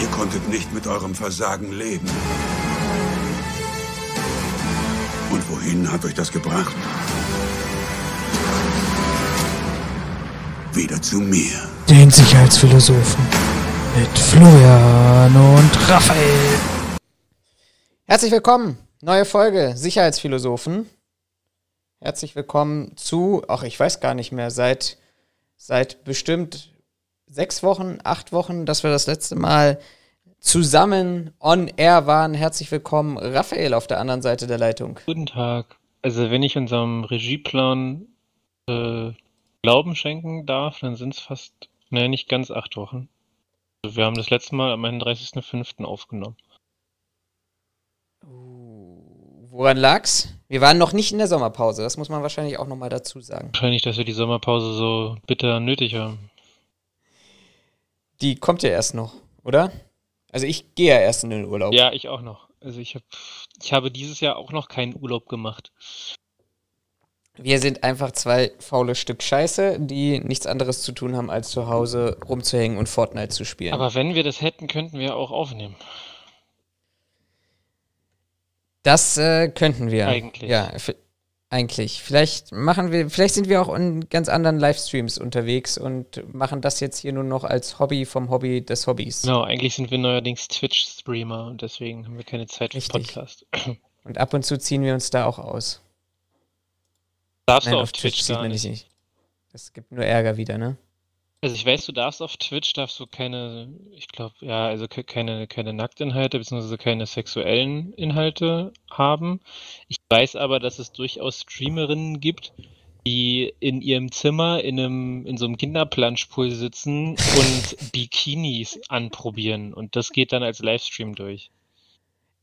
Ihr konntet nicht mit eurem Versagen leben. Und wohin hat euch das gebracht? Wieder zu mir. Den Sicherheitsphilosophen mit Florian und Raphael. Herzlich willkommen, neue Folge Sicherheitsphilosophen. Herzlich willkommen zu, ach ich weiß gar nicht mehr, seit, seit bestimmt sechs Wochen, acht Wochen, dass wir das letzte Mal zusammen on air waren. Herzlich willkommen, Raphael auf der anderen Seite der Leitung. Guten Tag. Also wenn ich unserem Regieplan äh, Glauben schenken darf, dann sind es fast, naja, nicht ganz acht Wochen. Also wir haben das letzte Mal am 31.05. aufgenommen. Woran lag's? Wir waren noch nicht in der Sommerpause, das muss man wahrscheinlich auch nochmal dazu sagen. Wahrscheinlich, dass wir die Sommerpause so bitter nötig haben. Die kommt ja erst noch, oder? Also ich gehe ja erst in den Urlaub. Ja, ich auch noch. Also ich, hab, ich habe dieses Jahr auch noch keinen Urlaub gemacht. Wir sind einfach zwei faule Stück Scheiße, die nichts anderes zu tun haben, als zu Hause rumzuhängen und Fortnite zu spielen. Aber wenn wir das hätten, könnten wir auch aufnehmen. Das äh, könnten wir. Eigentlich. Ja, eigentlich. Vielleicht machen wir, vielleicht sind wir auch in ganz anderen Livestreams unterwegs und machen das jetzt hier nur noch als Hobby vom Hobby des Hobbys. Genau, eigentlich sind wir neuerdings Twitch-Streamer und deswegen haben wir keine Zeit für Richtig. Podcast. Und ab und zu ziehen wir uns da auch aus. Darfst Nein, du auf auf Twitch Twitch sieht man nicht. nicht. Das gibt nur Ärger wieder, ne? Also ich weiß, du darfst auf Twitch darfst du keine, ich glaube, ja, also ke- keine, keine Nacktinhalte bzw. keine sexuellen Inhalte haben. Ich weiß aber, dass es durchaus Streamerinnen gibt, die in ihrem Zimmer in einem, in so einem Kinderplanschpool sitzen und Bikinis anprobieren und das geht dann als Livestream durch.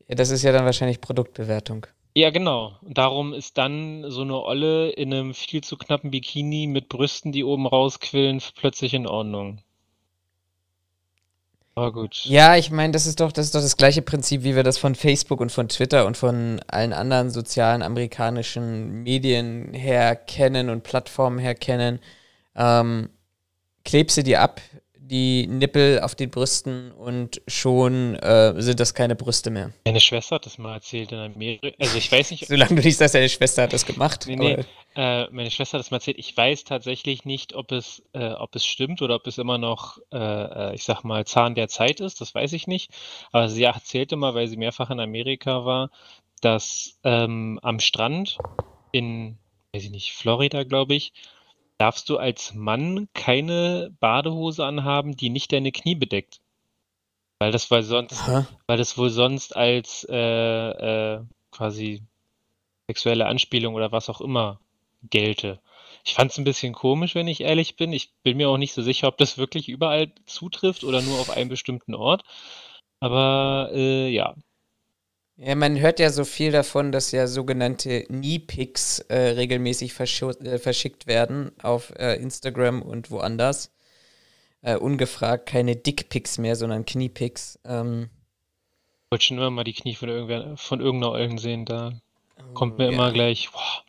Ja, das ist ja dann wahrscheinlich Produktbewertung. Ja, genau. Und darum ist dann so eine Olle in einem viel zu knappen Bikini mit Brüsten, die oben rausquillen, plötzlich in Ordnung. Aber gut. Ja, ich meine, das ist doch, das ist doch das gleiche Prinzip, wie wir das von Facebook und von Twitter und von allen anderen sozialen amerikanischen Medien her kennen und Plattformen her kennen. Ähm, klebst du dir ab, die Nippel auf den Brüsten und schon äh, sind das keine Brüste mehr. Meine Schwester hat das mal erzählt in Amerika. Also ich weiß nicht, Solange du nicht sagst, deine Schwester hat das gemacht. Nee, nee. Äh, meine Schwester hat das mal erzählt. Ich weiß tatsächlich nicht, ob es, äh, ob es stimmt oder ob es immer noch, äh, äh, ich sag mal, Zahn der Zeit ist. Das weiß ich nicht. Aber sie erzählte mal, weil sie mehrfach in Amerika war, dass ähm, am Strand in, weiß ich nicht, Florida, glaube ich, darfst du als Mann keine Badehose anhaben, die nicht deine Knie bedeckt. Weil das wohl sonst, Aha. weil das wohl sonst als äh, äh, quasi sexuelle Anspielung oder was auch immer gelte. Ich fand es ein bisschen komisch, wenn ich ehrlich bin. Ich bin mir auch nicht so sicher, ob das wirklich überall zutrifft oder nur auf einem bestimmten Ort. Aber äh, ja, Ja, man hört ja so viel davon, dass ja sogenannte Knee-Pics äh, regelmäßig äh, verschickt werden auf äh, Instagram und woanders. Äh, ungefragt keine Dickpics mehr, sondern Kniepics. Ähm, ich wollte schon immer mal die Knie von irgendwer, von irgendeiner Ollen sehen. Da kommt mir Oh, ja. immer gleich, boah,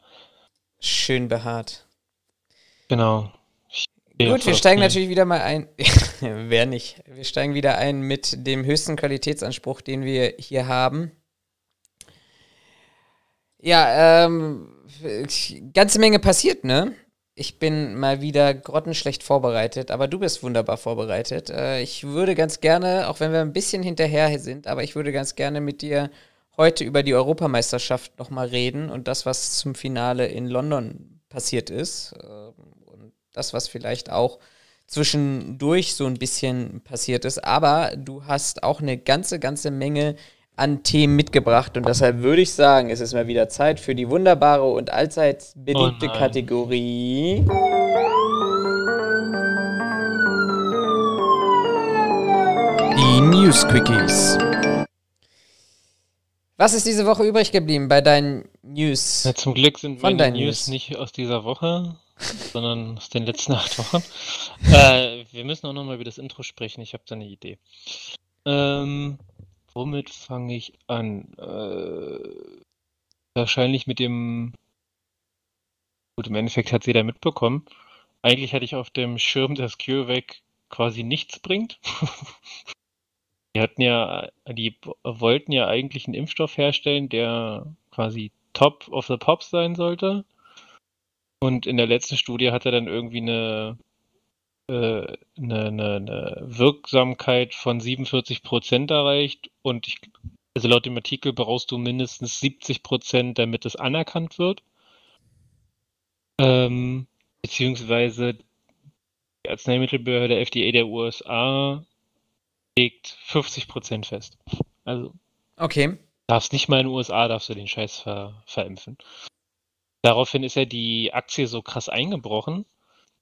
schön behaart. genau. Gut, wir steigen natürlich wieder mal ein. Wer nicht? Wir steigen wieder ein mit dem höchsten Qualitätsanspruch, den wir hier haben. Ja, ähm, ganze Menge passiert, ne? Ich bin mal wieder grottenschlecht vorbereitet, aber du bist wunderbar vorbereitet. Äh, ich würde ganz gerne, auch wenn wir ein bisschen hinterher sind, aber ich würde ganz gerne mit dir heute über die Europameisterschaft nochmal reden und das, was zum Finale in London passiert ist. Ähm, und das, was vielleicht auch zwischendurch so ein bisschen passiert ist. Aber du hast auch eine ganze, ganze Menge an Themen mitgebracht und deshalb würde ich sagen, es ist mal wieder Zeit für die wunderbare und allzeit beliebte Oh. Kategorie. Die News Quickies. Was ist diese Woche übrig geblieben bei deinen News? Ja, zum Glück sind meine News News. nicht aus dieser Woche, sondern aus den letzten acht Wochen. Äh, wir müssen auch nochmal über das Intro sprechen. Ich habe da eine Idee. Ähm, womit fange ich an? Äh, wahrscheinlich mit dem. Gut, im Endeffekt hat jeder mitbekommen. Eigentlich hatte ich auf dem Schirm, dass CureVac quasi nichts bringt. Die hatten ja, die wollten ja eigentlich einen Impfstoff herstellen, der quasi top of the pops sein sollte. Und in der letzten Studie hat er dann irgendwie eine, eine, eine, eine Wirksamkeit von 47 Prozent erreicht. Und ich, also laut dem Artikel brauchst du mindestens 70 Prozent, damit es anerkannt wird. Ähm, beziehungsweise die Arzneimittelbehörde FDA der USA legt 50 Prozent fest. Also. Okay. Darfst nicht mal in den USA, darfst du den Scheiß ver, verimpfen. Daraufhin ist ja die Aktie so krass eingebrochen.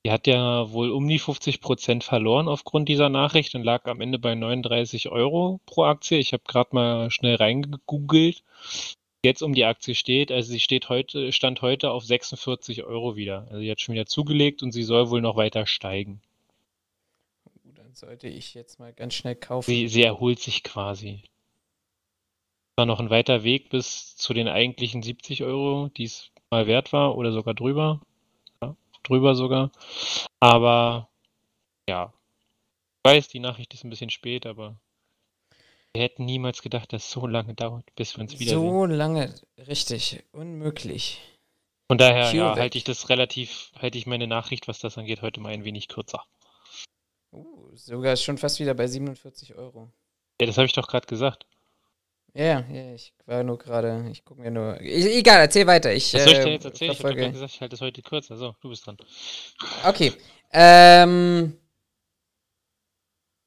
Die hat ja wohl um die 50 Prozent verloren aufgrund dieser Nachricht und lag am Ende bei 39 Euro pro Aktie. Ich habe gerade mal schnell reingegoogelt. Jetzt um die Aktie steht, also sie steht heute, stand heute auf 46 Euro wieder. Also sie hat schon wieder zugelegt und sie soll wohl noch weiter steigen. Dann sollte ich jetzt mal ganz schnell kaufen. Sie, sie erholt sich quasi. War noch ein weiter Weg bis zu den eigentlichen 70 Euro, die es mal wert war oder sogar drüber. Drüber sogar. Aber ja, ich weiß, die Nachricht ist ein bisschen spät, aber wir hätten niemals gedacht, dass es so lange dauert, bis wir uns wieder So lange, richtig, unmöglich. Von daher ja, halte ich das relativ, halte ich meine Nachricht, was das angeht, heute mal ein wenig kürzer. Uh, sogar schon fast wieder bei 47 Euro. Ja, das habe ich doch gerade gesagt. Ja, ja, ich war nur gerade, ich gucke mir nur. Ich, egal, erzähl weiter. Ich, Was soll ich dir jetzt erzählen? Verfolge. Ich habe gesagt, ich halte es heute kürzer. So, du bist dran. Okay. Ähm.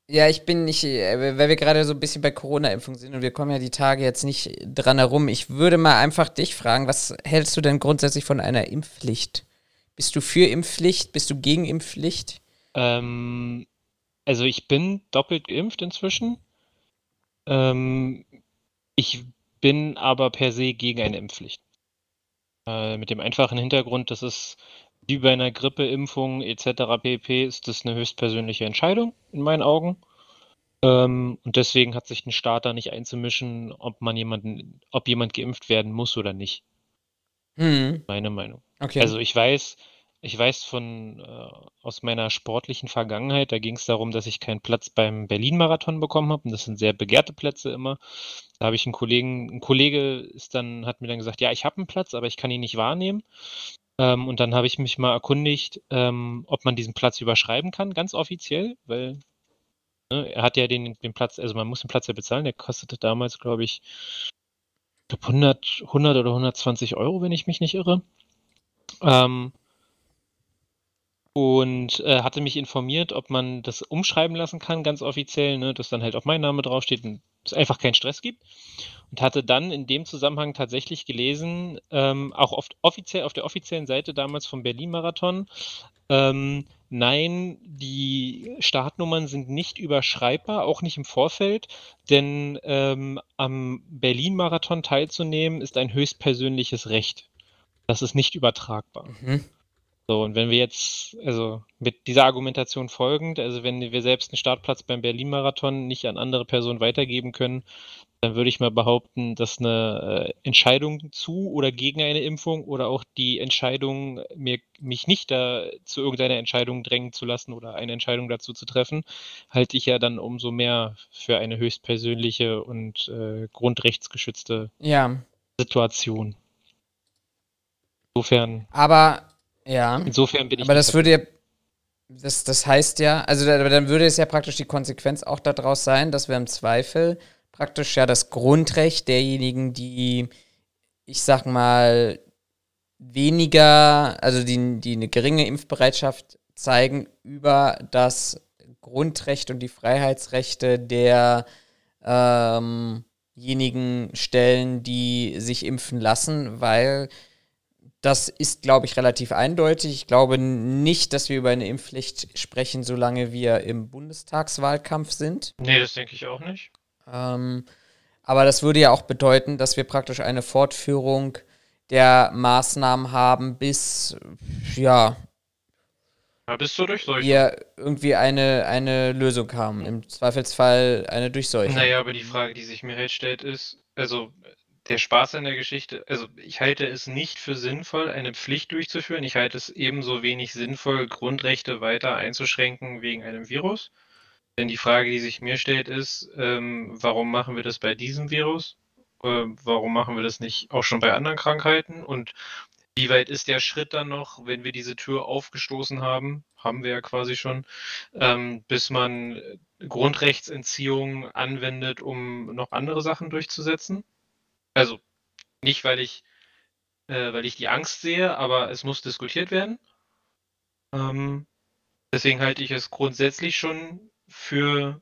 Ja, ich bin nicht, äh, weil wir gerade so ein bisschen bei Corona-Impfung sind und wir kommen ja die Tage jetzt nicht dran herum. Ich würde mal einfach dich fragen, was hältst du denn grundsätzlich von einer Impfpflicht? Bist du für Impfpflicht? Bist du gegen Impfpflicht? Ähm, also ich bin doppelt geimpft inzwischen. Ähm, ich bin aber per se gegen eine Impfpflicht. Äh, mit dem einfachen Hintergrund, dass es wie bei einer Grippeimpfung etc. pp. ist das eine höchstpersönliche Entscheidung in meinen Augen. Ähm, und deswegen hat sich ein Staat da nicht einzumischen, ob man jemanden, ob jemand geimpft werden muss oder nicht. Hm. Meine Meinung. Okay. Also ich weiß, ich weiß von äh, aus meiner sportlichen Vergangenheit, da ging es darum, dass ich keinen Platz beim Berlin-Marathon bekommen habe. Und das sind sehr begehrte Plätze immer. Da habe ich einen Kollegen, ein Kollege ist dann, hat mir dann gesagt, ja, ich habe einen Platz, aber ich kann ihn nicht wahrnehmen. Ähm, und dann habe ich mich mal erkundigt, ähm, ob man diesen Platz überschreiben kann, ganz offiziell, weil ne, er hat ja den, den Platz, also man muss den Platz ja bezahlen, der kostete damals, glaube ich, 100, 100 oder 120 Euro, wenn ich mich nicht irre. Ähm, und äh, hatte mich informiert, ob man das umschreiben lassen kann, ganz offiziell, ne, dass dann halt auch mein Name draufsteht und es einfach keinen Stress gibt. Und hatte dann in dem Zusammenhang tatsächlich gelesen, ähm, auch oft offiziell auf der offiziellen Seite damals vom Berlin-Marathon, ähm, nein, die Startnummern sind nicht überschreibbar, auch nicht im Vorfeld, denn ähm, am Berlin-Marathon teilzunehmen ist ein höchstpersönliches Recht. Das ist nicht übertragbar. Mhm. So, und wenn wir jetzt, also mit dieser Argumentation folgend, also wenn wir selbst einen Startplatz beim Berlin-Marathon nicht an andere Personen weitergeben können, dann würde ich mal behaupten, dass eine äh, Entscheidung zu oder gegen eine Impfung oder auch die Entscheidung, mir, mich nicht da zu irgendeiner Entscheidung drängen zu lassen oder eine Entscheidung dazu zu treffen, halte ich ja dann umso mehr für eine höchstpersönliche und äh, grundrechtsgeschützte ja. Situation. Insofern. Aber ja. Insofern bin ich. Aber das würde ja. Das, das heißt ja, also dann würde es ja praktisch die Konsequenz auch daraus sein, dass wir im Zweifel praktisch ja das Grundrecht derjenigen, die, ich sag mal, weniger, also die, die eine geringe Impfbereitschaft zeigen, über das Grundrecht und die Freiheitsrechte derjenigen ähm stellen, die sich impfen lassen, weil das ist, glaube ich, relativ eindeutig. Ich glaube nicht, dass wir über eine Impfpflicht sprechen, solange wir im Bundestagswahlkampf sind. Nee, das denke ich auch nicht. Ähm, aber das würde ja auch bedeuten, dass wir praktisch eine Fortführung der Maßnahmen haben, bis, ja, ja, bis zur Durchseuchung. Wir irgendwie eine, eine Lösung haben. Im Zweifelsfall eine Durchseuchung. Naja, aber die Frage, die sich mir halt stellt, ist, also der Spaß an der Geschichte, also ich halte es nicht für sinnvoll, eine Pflicht durchzuführen. Ich halte es ebenso wenig sinnvoll, Grundrechte weiter einzuschränken wegen einem Virus. Denn die Frage, die sich mir stellt, ist, ähm, warum machen wir das bei diesem Virus? Äh, warum machen wir das nicht auch schon bei anderen Krankheiten? Und wie weit ist der Schritt dann noch, wenn wir diese Tür aufgestoßen haben, haben wir ja quasi schon, ähm, bis man Grundrechtsentziehung anwendet, um noch andere Sachen durchzusetzen? Also nicht, weil ich, äh, weil ich die Angst sehe, aber es muss diskutiert werden. Ähm, deswegen halte ich es grundsätzlich schon für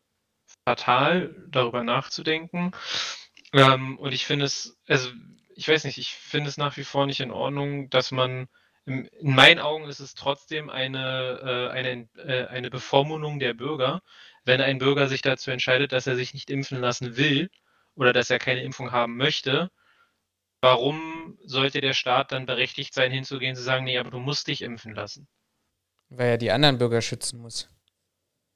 fatal, darüber nachzudenken. Ähm, und ich finde es, also ich weiß nicht, ich finde es nach wie vor nicht in Ordnung, dass man, in, in meinen Augen ist es trotzdem eine, äh, eine, äh, eine Bevormundung der Bürger, wenn ein Bürger sich dazu entscheidet, dass er sich nicht impfen lassen will oder dass er keine Impfung haben möchte. Warum sollte der Staat dann berechtigt sein, hinzugehen, zu sagen, nee, aber du musst dich impfen lassen? Weil er die anderen Bürger schützen muss.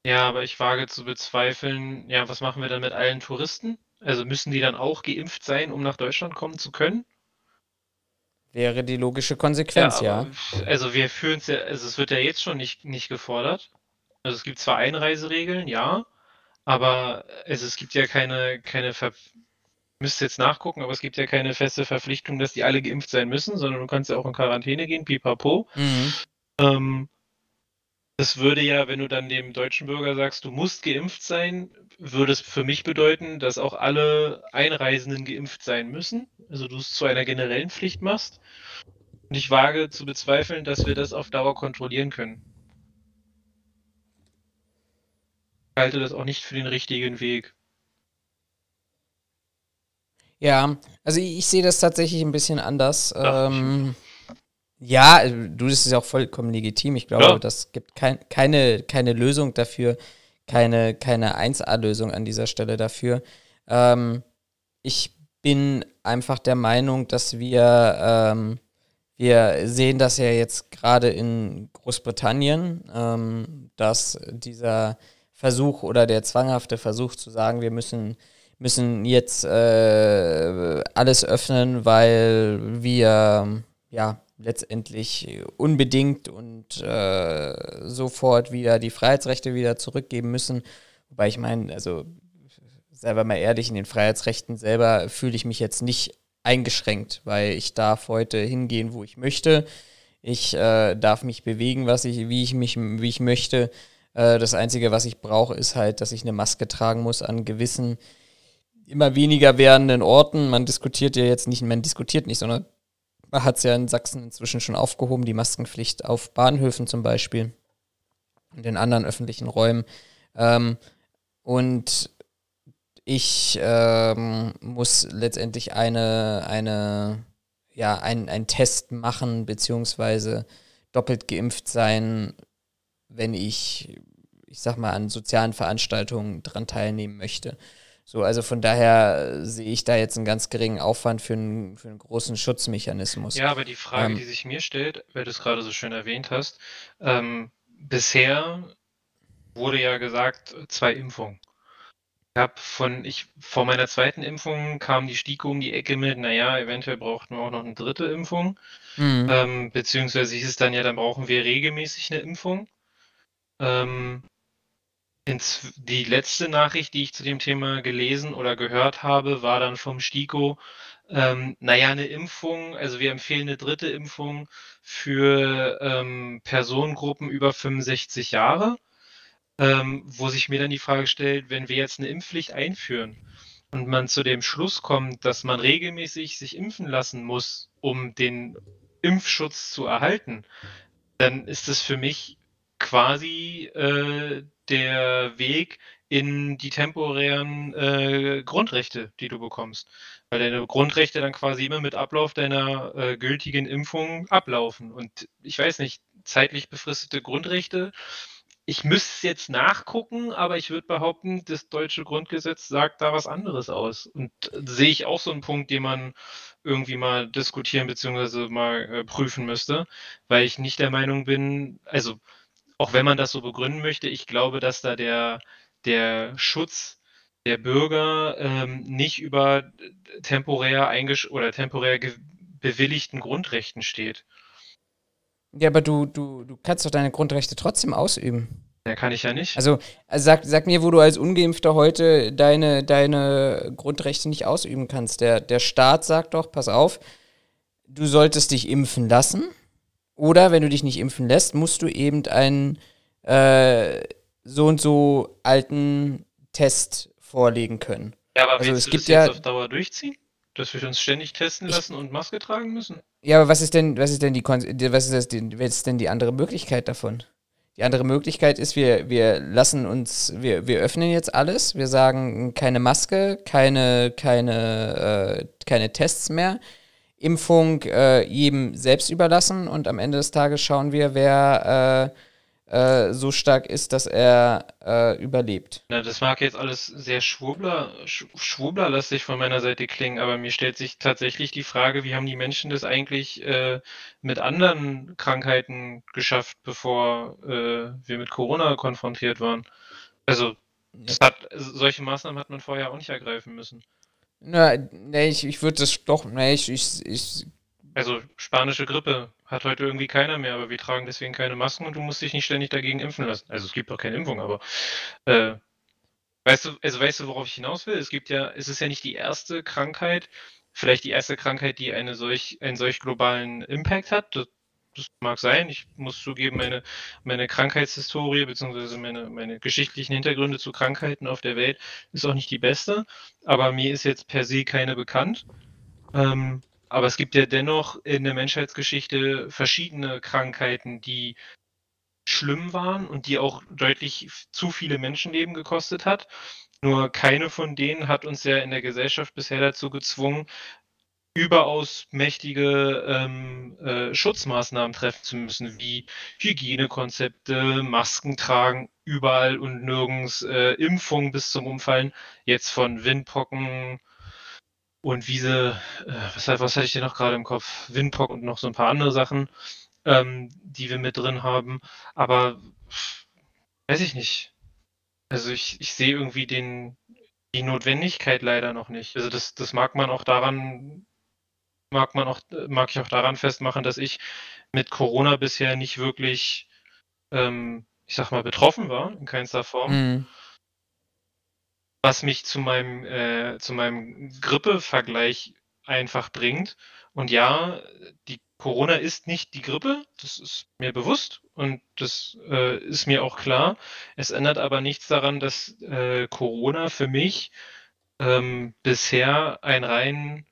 Ja, aber ich wage zu bezweifeln, ja, was machen wir dann mit allen Touristen? Also müssen die dann auch geimpft sein, um nach Deutschland kommen zu können? Wäre die logische Konsequenz, ja. ja. Also wir führen es ja, also es wird ja jetzt schon nicht, nicht gefordert. Also es gibt zwar Einreiseregeln, ja, aber also es gibt ja keine, keine Ver müsste jetzt nachgucken, aber es gibt ja keine feste Verpflichtung, dass die alle geimpft sein müssen, sondern du kannst ja auch in Quarantäne gehen, pipapo. Mhm. Ähm, das würde ja, wenn du dann dem deutschen Bürger sagst, du musst geimpft sein, würde es für mich bedeuten, dass auch alle Einreisenden geimpft sein müssen. Also du es zu einer generellen Pflicht machst. Und ich wage zu bezweifeln, dass wir das auf Dauer kontrollieren können. Ich halte das auch nicht für den richtigen Weg. Ja, also ich, ich sehe das tatsächlich ein bisschen anders. Ähm, ja, du, das ist ja auch vollkommen legitim. Ich glaube, ja. das gibt kein, keine, keine Lösung dafür, keine, keine 1A-Lösung an dieser Stelle dafür. Ähm, ich bin einfach der Meinung, dass wir, ähm, wir sehen das ja jetzt gerade in Großbritannien, ähm, dass dieser Versuch oder der zwanghafte Versuch zu sagen, wir müssen, müssen jetzt äh, alles öffnen, weil wir ja letztendlich unbedingt und äh, sofort wieder die Freiheitsrechte wieder zurückgeben müssen. Wobei ich meine, also selber mal ehrlich, in den Freiheitsrechten selber fühle ich mich jetzt nicht eingeschränkt, weil ich darf heute hingehen, wo ich möchte. Ich äh, darf mich bewegen, was ich, wie ich mich, wie ich möchte. Äh, das Einzige, was ich brauche, ist halt, dass ich eine Maske tragen muss an gewissen immer weniger werdenden Orten. Man diskutiert ja jetzt nicht, man diskutiert nicht, sondern hat es ja in Sachsen inzwischen schon aufgehoben, die Maskenpflicht auf Bahnhöfen zum Beispiel und in anderen öffentlichen Räumen. Ähm, und ich ähm, muss letztendlich eine, eine, ja, ein, ein Test machen, beziehungsweise doppelt geimpft sein, wenn ich, ich sag mal, an sozialen Veranstaltungen dran teilnehmen möchte. So, also von daher sehe ich da jetzt einen ganz geringen Aufwand für einen, für einen großen Schutzmechanismus. Ja, aber die Frage, ähm, die sich mir stellt, weil du es gerade so schön erwähnt hast, ähm, bisher wurde ja gesagt, zwei Impfungen. Ich habe von, ich, vor meiner zweiten Impfung kam die STIKO um die Ecke mit, naja, eventuell brauchten wir auch noch eine dritte Impfung. Mhm. Ähm, beziehungsweise hieß es dann ja, dann brauchen wir regelmäßig eine Impfung. Ähm, ins, die letzte Nachricht, die ich zu dem Thema gelesen oder gehört habe, war dann vom STIKO, ähm, naja, eine Impfung, also wir empfehlen eine dritte Impfung für ähm, Personengruppen über 65 Jahre, ähm, wo sich mir dann die Frage stellt, wenn wir jetzt eine Impfpflicht einführen und man zu dem Schluss kommt, dass man regelmäßig sich impfen lassen muss, um den Impfschutz zu erhalten, dann ist das für mich quasi äh, der Weg in die temporären äh, Grundrechte, die du bekommst. Weil deine Grundrechte dann quasi immer mit Ablauf deiner äh, gültigen Impfung ablaufen. Und ich weiß nicht, zeitlich befristete Grundrechte. Ich müsste es jetzt nachgucken, aber ich würde behaupten, das deutsche Grundgesetz sagt da was anderes aus. Und sehe ich auch so einen Punkt, den man irgendwie mal diskutieren bzw. mal äh, prüfen müsste, weil ich nicht der Meinung bin, also auch wenn man das so begründen möchte, ich glaube, dass da der, der Schutz der Bürger ähm, nicht über temporär eingesch oder temporär bewilligten Grundrechten steht. Ja, aber du, du, du kannst doch deine Grundrechte trotzdem ausüben. Ja, kann ich ja nicht. Also, also sag, sag mir, wo du als Ungeimpfter heute deine, deine Grundrechte nicht ausüben kannst. Der, der Staat sagt doch, pass auf, du solltest dich impfen lassen. Oder wenn du dich nicht impfen lässt, musst du eben einen äh, so und so alten Test vorlegen können. Ja, aber Also, willst es du gibt das jetzt ja- auf Dauer durchziehen? Dass wir uns ständig testen lassen und Maske tragen müssen? Ja, aber was ist denn, was ist denn die, was ist das, was ist denn die andere Möglichkeit davon? Die andere Möglichkeit ist, wir, wir lassen uns, wir, wir öffnen jetzt alles, wir sagen keine Maske, keine, keine, äh, keine Tests mehr, Impfung äh, jedem selbst überlassen und am Ende des Tages schauen wir, wer äh, äh, so stark ist, dass er äh, überlebt. Na, das mag jetzt alles sehr Schwurbler, Sch Schwurblerlastig von meiner Seite klingen, aber mir stellt sich tatsächlich die Frage, wie haben die Menschen das eigentlich äh, mit anderen Krankheiten geschafft, bevor äh, wir mit Corona konfrontiert waren? Also, das hat, solche Maßnahmen hat man vorher auch nicht ergreifen müssen. Na, nee, ich, ich würde das doch, nee, ich, ich, ich Also, spanische Grippe hat heute irgendwie keiner mehr, aber wir tragen deswegen keine Masken und du musst dich nicht ständig dagegen impfen lassen. Also, es gibt auch keine Impfung, aber äh, weißt du, also weißt du, worauf ich hinaus will? Es gibt ja, es ist ja nicht die erste Krankheit, vielleicht die erste Krankheit, die eine solch, einen solch globalen Impact hat. Das, das mag sein. Ich muss zugeben, meine, meine Krankheitshistorie bzw. Meine, meine geschichtlichen Hintergründe zu Krankheiten auf der Welt ist auch nicht die beste, aber mir ist jetzt per se keine bekannt. Ähm, aber es gibt ja dennoch in der Menschheitsgeschichte verschiedene Krankheiten, die schlimm waren und die auch deutlich zu viele Menschenleben gekostet hat. Nur keine von denen hat uns ja in der Gesellschaft bisher dazu gezwungen, überaus mächtige ähm, äh, Schutzmaßnahmen treffen zu müssen, wie Hygienekonzepte, Masken tragen, überall und nirgends, äh, Impfungen bis zum Umfallen, jetzt von Windpocken und Wiese, äh, was, was hatte ich denn noch gerade im Kopf? Windpock und noch so ein paar andere Sachen, ähm, die wir mit drin haben. Aber weiß ich nicht. Also ich, ich sehe irgendwie den, die Notwendigkeit leider noch nicht. Also das, das mag man auch daran, mag man auch, mag ich auch daran festmachen, dass ich mit Corona bisher nicht wirklich, ähm, ich sag mal, betroffen war, in keinster Form mm, was mich zu meinem, äh, zu meinem Grippe-Vergleich einfach bringt. Und ja, die Corona ist nicht die Grippe, das ist mir bewusst und das äh, ist mir auch klar. Es ändert aber nichts daran, dass äh, Corona für mich ähm, bisher ein rein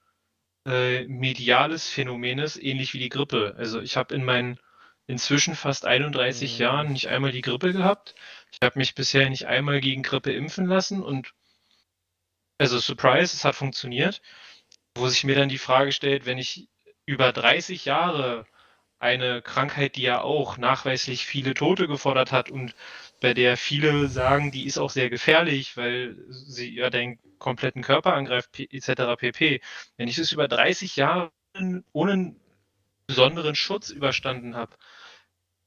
äh, mediales Phänomen ist, ähnlich wie die Grippe. Also ich habe in meinen inzwischen fast 31 Mhm. Jahren nicht einmal die Grippe gehabt. Ich habe mich bisher nicht einmal gegen Grippe impfen lassen und also Surprise, es hat funktioniert. Wo sich mir dann die Frage stellt, wenn ich über 30 Jahre eine Krankheit, die ja auch nachweislich viele Tote gefordert hat und bei der viele sagen, die ist auch sehr gefährlich, weil sie ja den kompletten Körper angreift, etc. pp. Wenn ich es über 30 Jahre ohne besonderen Schutz überstanden habe,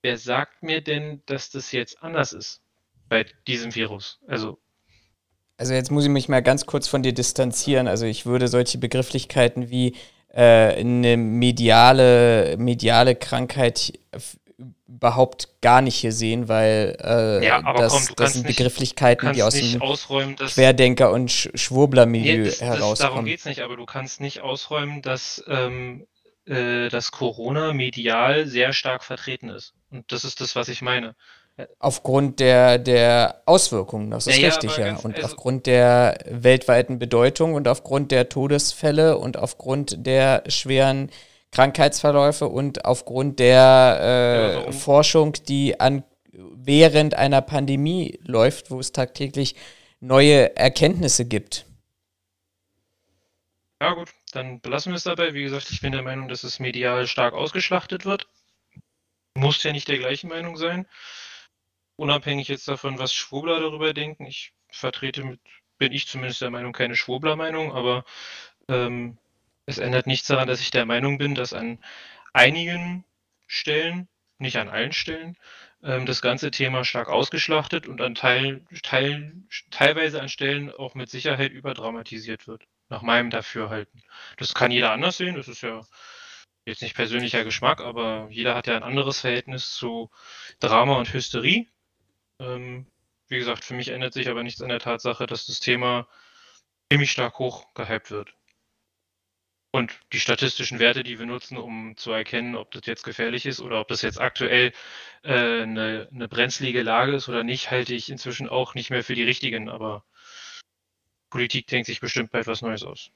wer sagt mir denn, dass das jetzt anders ist bei diesem Virus? Also Also jetzt muss ich mich mal ganz kurz von dir distanzieren. Also ich würde solche Begrifflichkeiten wie äh, eine mediale, mediale Krankheit überhaupt gar nicht hier sehen, weil äh, Ja, das, komm, das sind nicht- Begrifflichkeiten, die aus dem Querdenker- und Sch Schwurbler-Milieu Nee, das, das, darum herauskommen. geht's nicht, aber du kannst nicht ausräumen, dass, ähm, äh, dass Corona medial sehr stark vertreten ist. Und das ist das, was ich meine. Aufgrund der, der Auswirkungen, das ist Ja, richtig, ja. ganz- Und also- aufgrund der weltweiten Bedeutung und aufgrund der Todesfälle und aufgrund der schweren Krankheitsverläufe und aufgrund der äh? Forschung, die an während einer Pandemie läuft, wo es tagtäglich neue Erkenntnisse gibt. Ja gut, dann belassen wir es dabei. Wie gesagt, ich bin der Meinung, dass es medial stark ausgeschlachtet wird. Muss ja nicht der gleichen Meinung sein. Unabhängig jetzt davon, was Schwurbler darüber denken. Ich vertrete mit, bin ich zumindest der Meinung, keine Schwurbler-Meinung, aber ähm, es ändert nichts daran, dass ich der Meinung bin, dass an einigen Stellen, nicht an allen Stellen, ähm, das ganze Thema stark ausgeschlachtet und an Teil, Teil, teilweise an Stellen auch mit Sicherheit überdramatisiert wird. Nach meinem Dafürhalten. Das kann jeder anders sehen, das ist ja jetzt nicht persönlicher Geschmack, aber jeder hat ja ein anderes Verhältnis zu Drama und Hysterie. Ähm, wie gesagt, für mich ändert sich aber nichts an der Tatsache, dass das Thema ziemlich stark hoch gehypt wird. Und die statistischen Werte, die wir nutzen, um zu erkennen, ob das jetzt gefährlich ist oder ob das jetzt aktuell äh, eine, eine brenzlige Lage ist oder nicht, halte ich inzwischen auch nicht mehr für die richtigen. Aber Politik denkt sich bestimmt bald was Neues aus.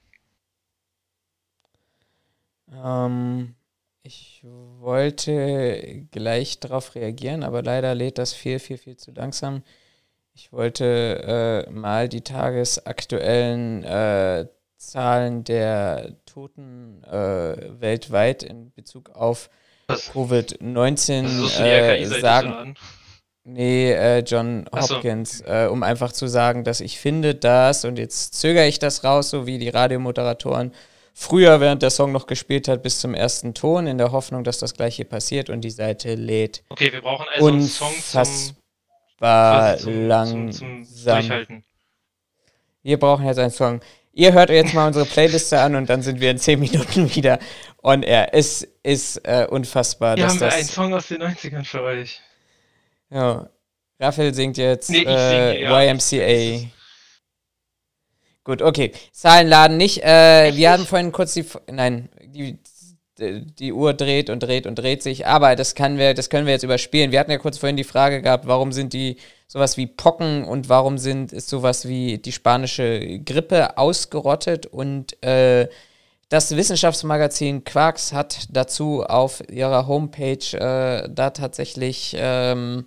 Ähm, ich wollte gleich darauf reagieren, aber leider lädt das viel, viel, viel zu langsam. Ich wollte äh, mal die tagesaktuellen äh, Zahlen der Toten äh, weltweit in Bezug auf Covid-19 äh, sagen. Nee, äh, John Hopkins, so. äh, um einfach zu sagen, dass ich finde das, und jetzt zögere ich das raus, so wie die Radiomoderatoren früher, während der Song noch gespielt hat, bis zum ersten Ton, in der Hoffnung, dass das gleiche passiert und die Seite lädt. Okay, wir brauchen also einen Song zum, zum, langsam. Zum, zum Durchhalten. Wir brauchen jetzt einen Song. Ihr hört jetzt mal unsere Playliste an und dann sind wir in 10 Minuten wieder on air. Es ist äh, unfassbar. Hier haben wir einen Song aus den 90ern für euch. Ja. Raphael singt jetzt nee, äh, singe, ja. YMCA. Gut, okay. Zahlen laden nicht. Äh, wir hatten vorhin kurz die. Nein, die, die Uhr dreht und dreht und dreht sich. Aber das, kann wir, das können wir jetzt überspielen. Wir hatten ja kurz vorhin die Frage gehabt, warum sind die sowas wie Pocken und warum sind, ist sowas wie die spanische Grippe ausgerottet und äh, das Wissenschaftsmagazin Quarks hat dazu auf ihrer Homepage äh, da tatsächlich ähm,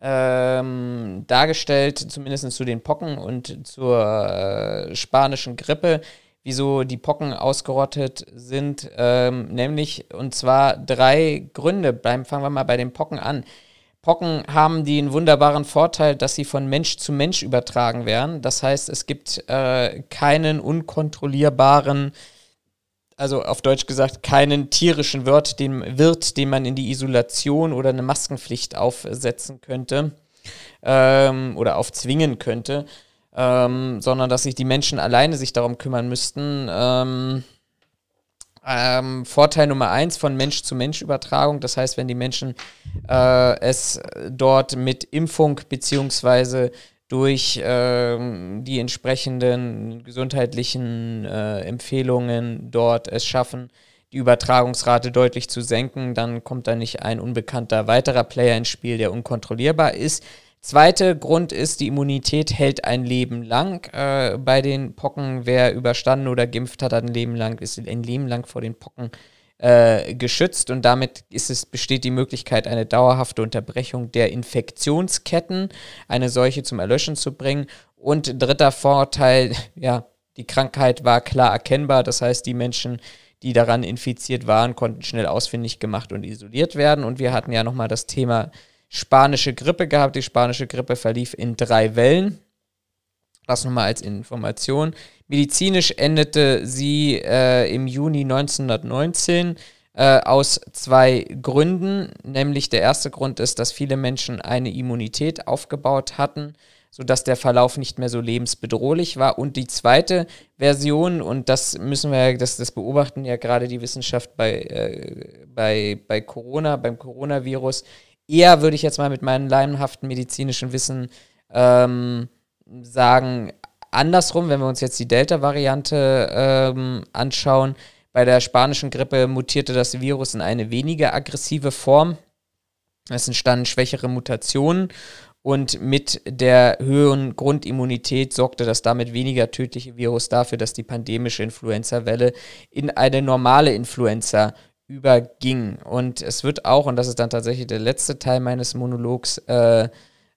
ähm, dargestellt, zumindest zu den Pocken und zur äh, spanischen Grippe, wieso die Pocken ausgerottet sind, ähm, nämlich und zwar drei Gründe. Bleiben, fangen wir mal bei den Pocken an. Pocken haben den wunderbaren Vorteil, dass sie von Mensch zu Mensch übertragen werden. Das heißt, es gibt äh, keinen unkontrollierbaren, also auf Deutsch gesagt, keinen tierischen Wirt den, Wirt, den man in die Isolation oder eine Maskenpflicht aufsetzen könnte ähm, oder aufzwingen könnte, ähm, sondern dass sich die Menschen alleine sich darum kümmern müssten. Ähm, ähm, Vorteil Nummer eins von Mensch-zu-Mensch-Übertragung. Das heißt, wenn die Menschen äh, es dort mit Impfung beziehungsweise durch ähm, die entsprechenden gesundheitlichen äh, Empfehlungen dort es schaffen, die Übertragungsrate deutlich zu senken, dann kommt da nicht ein unbekannter weiterer Player ins Spiel, der unkontrollierbar ist. Zweiter Grund ist, die Immunität hält ein Leben lang. Äh, bei den Pocken, wer überstanden oder geimpft hat, hat ein Leben lang, ist ein Leben lang vor den Pocken äh, geschützt und damit ist es, besteht die Möglichkeit, eine dauerhafte Unterbrechung der Infektionsketten, eine solche zum Erlöschen zu bringen. Und dritter Vorteil, ja, die Krankheit war klar erkennbar, das heißt, die Menschen, die daran infiziert waren, konnten schnell ausfindig gemacht und isoliert werden. Und wir hatten ja nochmal das Thema spanische Grippe gehabt. Die spanische Grippe verlief in drei Wellen. Das nochmal als Information. Medizinisch endete sie äh, im Juni 1919 äh, aus zwei Gründen. Nämlich der erste Grund ist, dass viele Menschen eine Immunität aufgebaut hatten, sodass der Verlauf nicht mehr so lebensbedrohlich war. Und die zweite Version, und das müssen wir, das, das beobachten ja gerade die Wissenschaft bei, äh, bei, bei Corona, beim Coronavirus, eher würde ich jetzt mal mit meinem laienhaften medizinischen Wissen ähm, sagen, andersrum, wenn wir uns jetzt die Delta-Variante ähm, anschauen, bei der spanischen Grippe mutierte das Virus in eine weniger aggressive Form. Es entstanden schwächere Mutationen und mit der höheren Grundimmunität sorgte das damit weniger tödliche Virus dafür, dass die pandemische Influenza-Welle in eine normale Influenza überging. Und es wird auch, und das ist dann tatsächlich der letzte Teil meines Monologs, äh,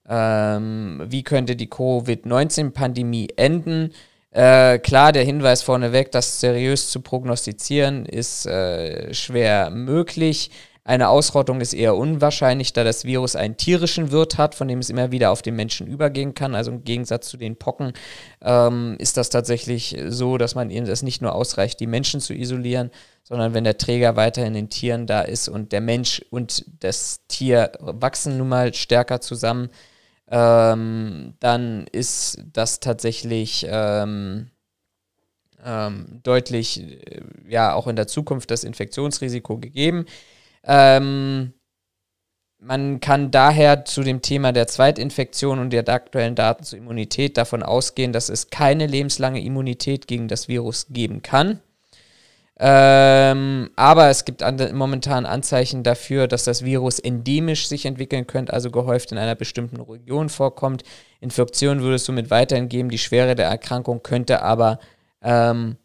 ähm, wie könnte die Covid-19-Pandemie enden? Äh, klar, der Hinweis vorneweg, das seriös zu prognostizieren, ist äh, schwer möglich. Eine Ausrottung ist eher unwahrscheinlich, da das Virus einen tierischen Wirt hat, von dem es immer wieder auf den Menschen übergehen kann. Also im Gegensatz zu den Pocken ähm, ist das tatsächlich so, dass man eben es nicht nur ausreicht, die Menschen zu isolieren, sondern wenn der Träger weiterhin in Tieren da ist und der Mensch und das Tier wachsen nun mal stärker zusammen, ähm, dann ist das tatsächlich ähm, ähm, deutlich, äh, ja, auch in der Zukunft das Infektionsrisiko gegeben. Ähm, man kann daher zu dem Thema der Zweitinfektion und der aktuellen Daten zur Immunität davon ausgehen, dass es keine lebenslange Immunität gegen das Virus geben kann. Ähm, aber es gibt an, momentan Anzeichen dafür, dass das Virus endemisch sich entwickeln könnte, also gehäuft in einer bestimmten Region vorkommt. Infektionen würde es somit weiterhin geben. Die Schwere der Erkrankung könnte aber ähm,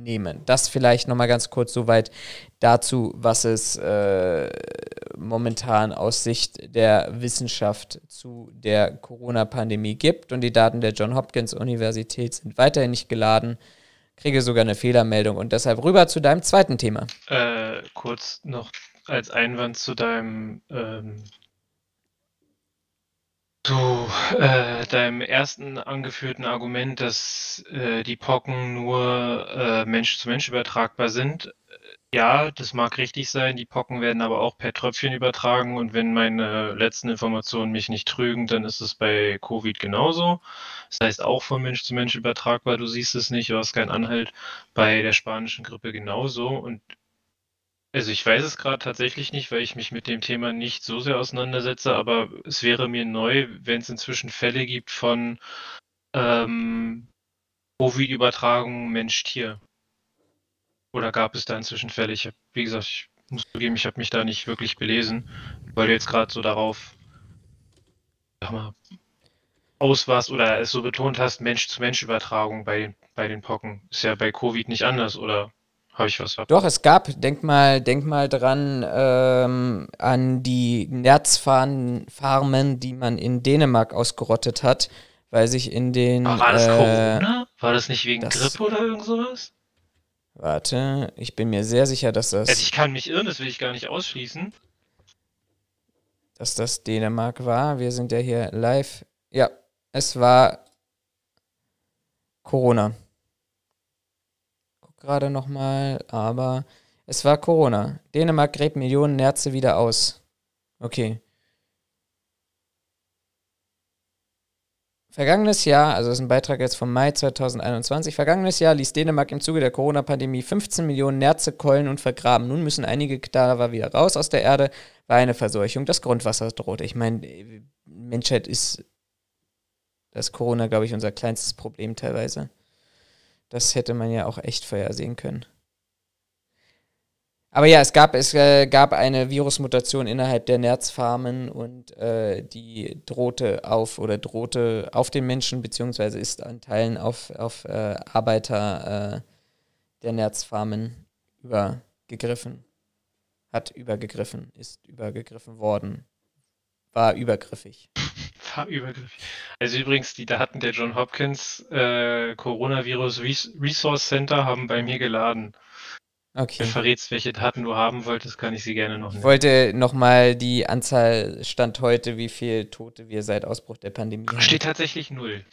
abnehmen. Das vielleicht nochmal ganz kurz soweit dazu, was es äh, momentan aus Sicht der Wissenschaft zu der Corona-Pandemie gibt. Und die Daten der John Hopkins Universität sind weiterhin nicht geladen kriege sogar eine Fehlermeldung. Und deshalb rüber zu deinem zweiten Thema. Äh, kurz noch als Einwand zu deinem, ähm, zu äh, deinem ersten angeführten Argument, dass äh, die Pocken nur äh, Mensch zu Mensch übertragbar sind. Ja, das mag richtig sein. Die Pocken werden aber auch per Tröpfchen übertragen. Und wenn meine letzten Informationen mich nicht trügen, dann ist es bei Covid genauso. Das heißt auch von Mensch zu Mensch übertragbar. Du siehst es nicht, du hast keinen Anhalt. Bei der spanischen Grippe genauso. Und also ich weiß es gerade tatsächlich nicht, weil ich mich mit dem Thema nicht so sehr auseinandersetze, aber es wäre mir neu, wenn es inzwischen Fälle gibt von ähm, Covid-Übertragung Mensch-Tier. Oder gab es da inzwischen Fälle? Ich habe, wie gesagt, ich muss zugeben, ich habe mich da nicht wirklich belesen, weil du jetzt gerade so darauf sag mal, aus warst oder es so betont hast, Mensch-zu-Mensch-Übertragung bei bei den Pocken. Ist ja bei Covid nicht anders, oder habe ich was verpasst? Doch, es gab, denk mal, denk mal dran ähm, an die Nerzfarmen, die man in Dänemark ausgerottet hat, weil sich in den. Aber war das äh, Corona? War das nicht wegen das, Grippe oder irgend sowas? Warte, ich bin mir sehr sicher, dass das. Also ich kann mich irren, das will ich gar nicht ausschließen. Dass das Dänemark war. Wir sind ja hier live. Ja, es war Corona. Gerade nochmal, aber es war Corona. Dänemark gräbt Millionen Nerze wieder aus. Okay. Vergangenes Jahr, also das ist ein Beitrag jetzt vom Mai 2021, vergangenes Jahr ließ Dänemark im Zuge der Corona-Pandemie 15 Millionen Nerze keulen und vergraben. Nun müssen einige Kadaver wieder raus aus der Erde, weil eine Verseuchung des Grundwassers droht. Ich meine, Menschheit ist das Corona, glaube ich, unser kleinstes Problem teilweise. Das hätte man ja auch echt vorhersehen können. Aber ja, es gab, es äh, gab eine Virusmutation innerhalb der Nerzfarmen und äh, die drohte auf oder drohte auf den Menschen, beziehungsweise ist an Teilen auf, auf äh, Arbeiter äh, der Nerzfarmen übergegriffen. Hat übergegriffen, ist übergegriffen worden, war übergriffig. War übergriffig. Also übrigens, die Daten der John Hopkins äh, Coronavirus Resource Center haben bei mir geladen. Okay. Wenn du verrätst, welche Daten du haben wolltest, kann ich sie gerne noch nennen. Ich wollte nochmal die Anzahl Stand heute, wie viele Tote wir seit Ausbruch der Pandemie haben. Steht tatsächlich null.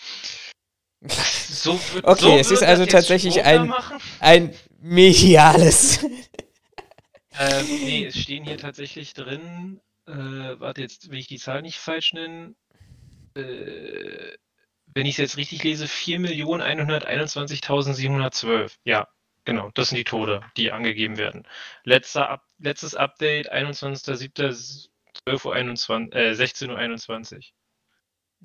So wird, okay, so es ist also tatsächlich ein, ein mediales. ähm, nee, es stehen hier tatsächlich drin, äh, warte, jetzt will ich die Zahl nicht falsch nennen. Äh, wenn ich es jetzt richtig lese, 4.121.712. Ja, Genau, das sind die Tode, die angegeben werden. Letzter Up letztes Update 21.07.12.21, äh, 16.21 Uhr.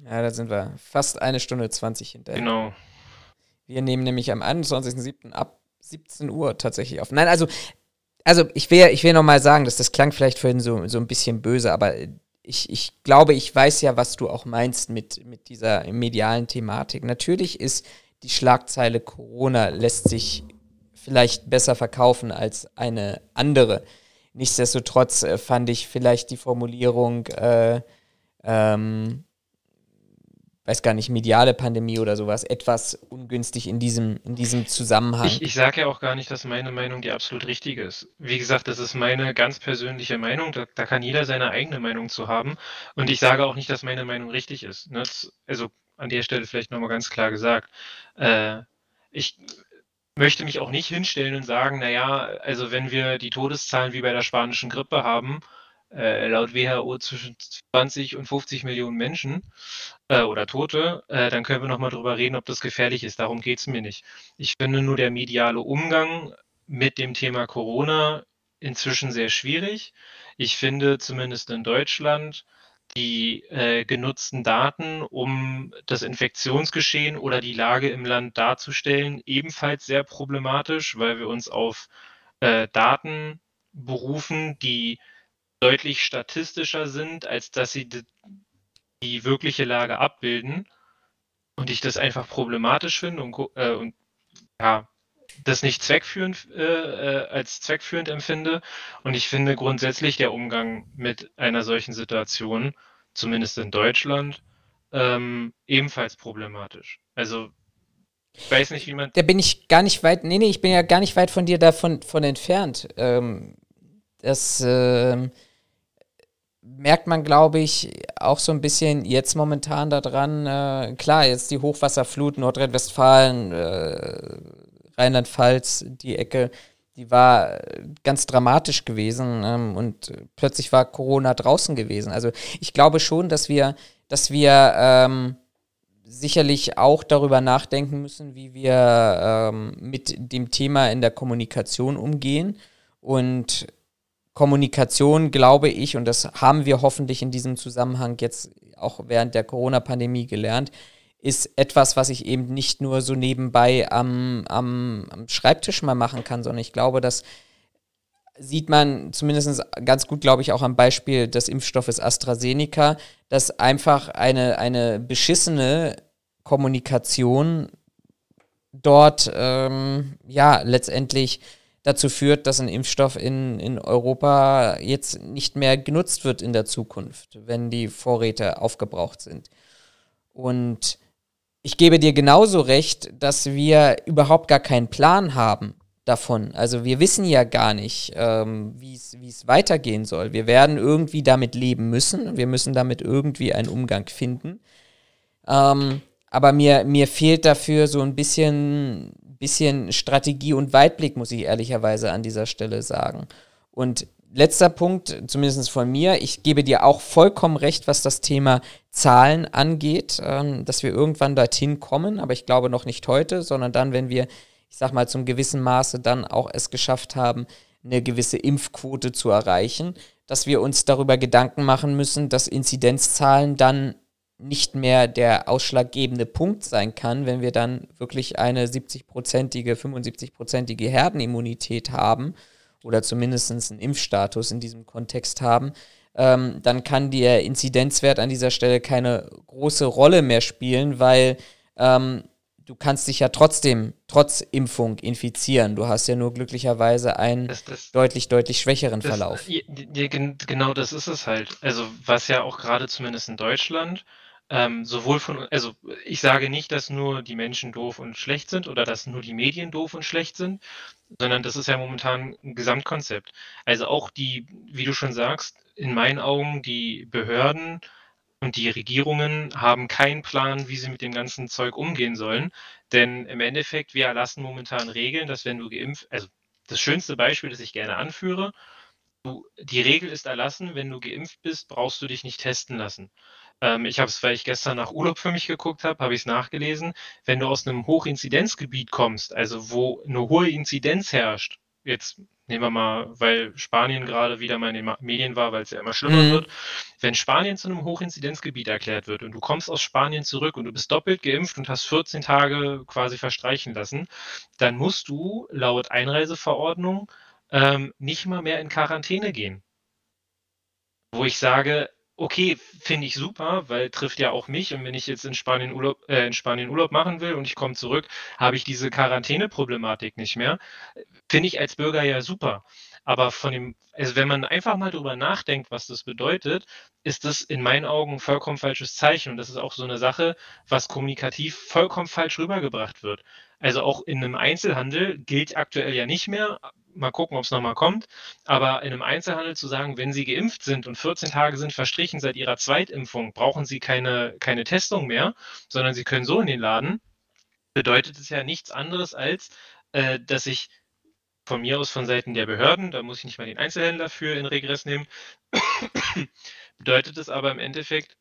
Ja, da sind wir fast eine Stunde 20 hinterher. Genau. Wir nehmen nämlich am 21.07. ab 17 Uhr tatsächlich auf. Nein, also, also ich will, ich will nochmal sagen, dass das klang vielleicht vorhin so, so ein bisschen böse, aber ich, ich glaube, ich weiß ja, was du auch meinst mit, mit dieser medialen Thematik. Natürlich ist die Schlagzeile Corona lässt sich vielleicht besser verkaufen als eine andere. Nichtsdestotrotz äh, fand ich vielleicht die Formulierung, äh, ähm, weiß gar nicht, mediale Pandemie oder sowas, etwas ungünstig in diesem, in diesem Zusammenhang. Ich, ich sage ja auch gar nicht, dass meine Meinung die absolut richtige ist. Wie gesagt, das ist meine ganz persönliche Meinung. Da, da kann jeder seine eigene Meinung zu haben. Und ich sage auch nicht, dass meine Meinung richtig ist. Ne? Also an der Stelle vielleicht nochmal ganz klar gesagt. Äh, ich möchte mich auch nicht hinstellen und sagen, naja, also wenn wir die Todeszahlen wie bei der spanischen Grippe haben, äh, laut WHO zwischen 20 und 50 Millionen Menschen äh, oder Tote, äh, dann können wir nochmal drüber reden, ob das gefährlich ist. Darum geht es mir nicht. Ich finde nur der mediale Umgang mit dem Thema Corona inzwischen sehr schwierig. Ich finde zumindest in Deutschland die äh, genutzten Daten, um das Infektionsgeschehen oder die Lage im Land darzustellen, ebenfalls sehr problematisch, weil wir uns auf äh, Daten berufen, die deutlich statistischer sind, als dass sie die, wirkliche Lage abbilden. Und ich das einfach problematisch finde und, äh, und ja, das nicht zweckführend äh, äh, als zweckführend empfinde. Und ich finde grundsätzlich der Umgang mit einer solchen Situation, zumindest in Deutschland, ähm, ebenfalls problematisch. Also ich weiß nicht, wie man. Da bin ich gar nicht weit. Nee, nee, ich bin ja gar nicht weit von dir davon von entfernt. Ähm, das äh, merkt man, glaube ich, auch so ein bisschen jetzt momentan daran. Äh, klar, jetzt die Hochwasserflut Nordrhein-Westfalen, äh, Rheinland-Pfalz, die Ecke, die war ganz dramatisch gewesen ähm, und plötzlich war Corona draußen gewesen. Also ich glaube schon, dass wir, dass wir ähm, sicherlich auch darüber nachdenken müssen, wie wir ähm, mit dem Thema in der Kommunikation umgehen. Und Kommunikation, glaube ich, und das haben wir hoffentlich in diesem Zusammenhang jetzt auch während der Corona-Pandemie gelernt, ist etwas, was ich eben nicht nur so nebenbei am, am, am Schreibtisch mal machen kann, sondern ich glaube, das sieht man zumindest ganz gut, glaube ich, auch am Beispiel des Impfstoffes AstraZeneca, dass einfach eine, eine beschissene Kommunikation dort ähm, ja letztendlich dazu führt, dass ein Impfstoff in, in Europa jetzt nicht mehr genutzt wird in der Zukunft, wenn die Vorräte aufgebraucht sind. Und ich gebe dir genauso recht, dass wir überhaupt gar keinen Plan haben davon. Also wir wissen ja gar nicht, ähm, wie es weitergehen soll. Wir werden irgendwie damit leben müssen. Wir müssen damit irgendwie einen Umgang finden. Ähm, aber mir, mir fehlt dafür so ein bisschen, bisschen Strategie und Weitblick, muss ich ehrlicherweise an dieser Stelle sagen. Und letzter Punkt, zumindest von mir, ich gebe dir auch vollkommen recht, was das Thema Zahlen angeht, ähm, dass wir irgendwann dorthin kommen, aber ich glaube noch nicht heute, sondern dann, wenn wir, ich sag mal, zum gewissen Maße dann auch es geschafft haben, eine gewisse Impfquote zu erreichen, dass wir uns darüber Gedanken machen müssen, dass Inzidenzzahlen dann nicht mehr der ausschlaggebende Punkt sein kann, wenn wir dann wirklich eine 70-prozentige, 75-prozentige Herdenimmunität haben oder zumindest einen Impfstatus in diesem Kontext haben, ähm, dann kann der Inzidenzwert an dieser Stelle keine große Rolle mehr spielen, weil ähm, du kannst dich ja trotzdem, trotz Impfung, infizieren. Du hast ja nur glücklicherweise einen das, das, deutlich, deutlich schwächeren das, Verlauf. Ja, genau das ist es halt. Also was ja auch gerade zumindest in Deutschland ähm, sowohl von, also ich sage nicht, dass nur die Menschen doof und schlecht sind oder dass nur die Medien doof und schlecht sind, sondern das ist ja momentan ein Gesamtkonzept. Also auch die, wie du schon sagst, in meinen Augen die Behörden und die Regierungen haben keinen Plan, wie sie mit dem ganzen Zeug umgehen sollen. Denn im Endeffekt, wir erlassen momentan Regeln, dass wenn du geimpft, also das schönste Beispiel, das ich gerne anführe, du, die Regel ist erlassen, wenn du geimpft bist, brauchst du dich nicht testen lassen. Ähm, ich habe es, weil ich gestern nach Urlaub für mich geguckt habe, habe ich es nachgelesen. Wenn du aus einem Hochinzidenzgebiet kommst, also wo eine hohe Inzidenz herrscht, jetzt nehmen wir mal, weil Spanien gerade wieder mal in den Medien war, weil es ja immer schlimmer mhm. wird. Wenn Spanien zu einem Hochinzidenzgebiet erklärt wird und du kommst aus Spanien zurück und du bist doppelt geimpft und hast 14 Tage quasi verstreichen lassen, dann musst du laut Einreiseverordnung ähm, nicht mal mehr in Quarantäne gehen. Wo ich sage, okay, finde ich super, weil trifft ja auch mich. Und wenn ich jetzt in Spanien Urlaub, äh, in Spanien Urlaub machen will und ich komme zurück, habe ich diese Quarantäne-Problematik nicht mehr. Finde ich als Bürger ja super. Aber von dem, also wenn man einfach mal drüber nachdenkt, was das bedeutet, ist das in meinen Augen ein vollkommen falsches Zeichen. Und das ist auch so eine Sache, was kommunikativ vollkommen falsch rübergebracht wird. Also auch in einem Einzelhandel gilt aktuell ja nicht mehr, mal gucken, ob es nochmal kommt. Aber in einem Einzelhandel zu sagen, wenn Sie geimpft sind und 14 Tage sind verstrichen seit Ihrer Zweitimpfung, brauchen Sie keine, keine Testung mehr, sondern Sie können so in den Laden, bedeutet es ja nichts anderes als, äh, dass ich von mir aus von Seiten der Behörden, da muss ich nicht mal den Einzelhändler für in Regress nehmen, bedeutet es aber im Endeffekt,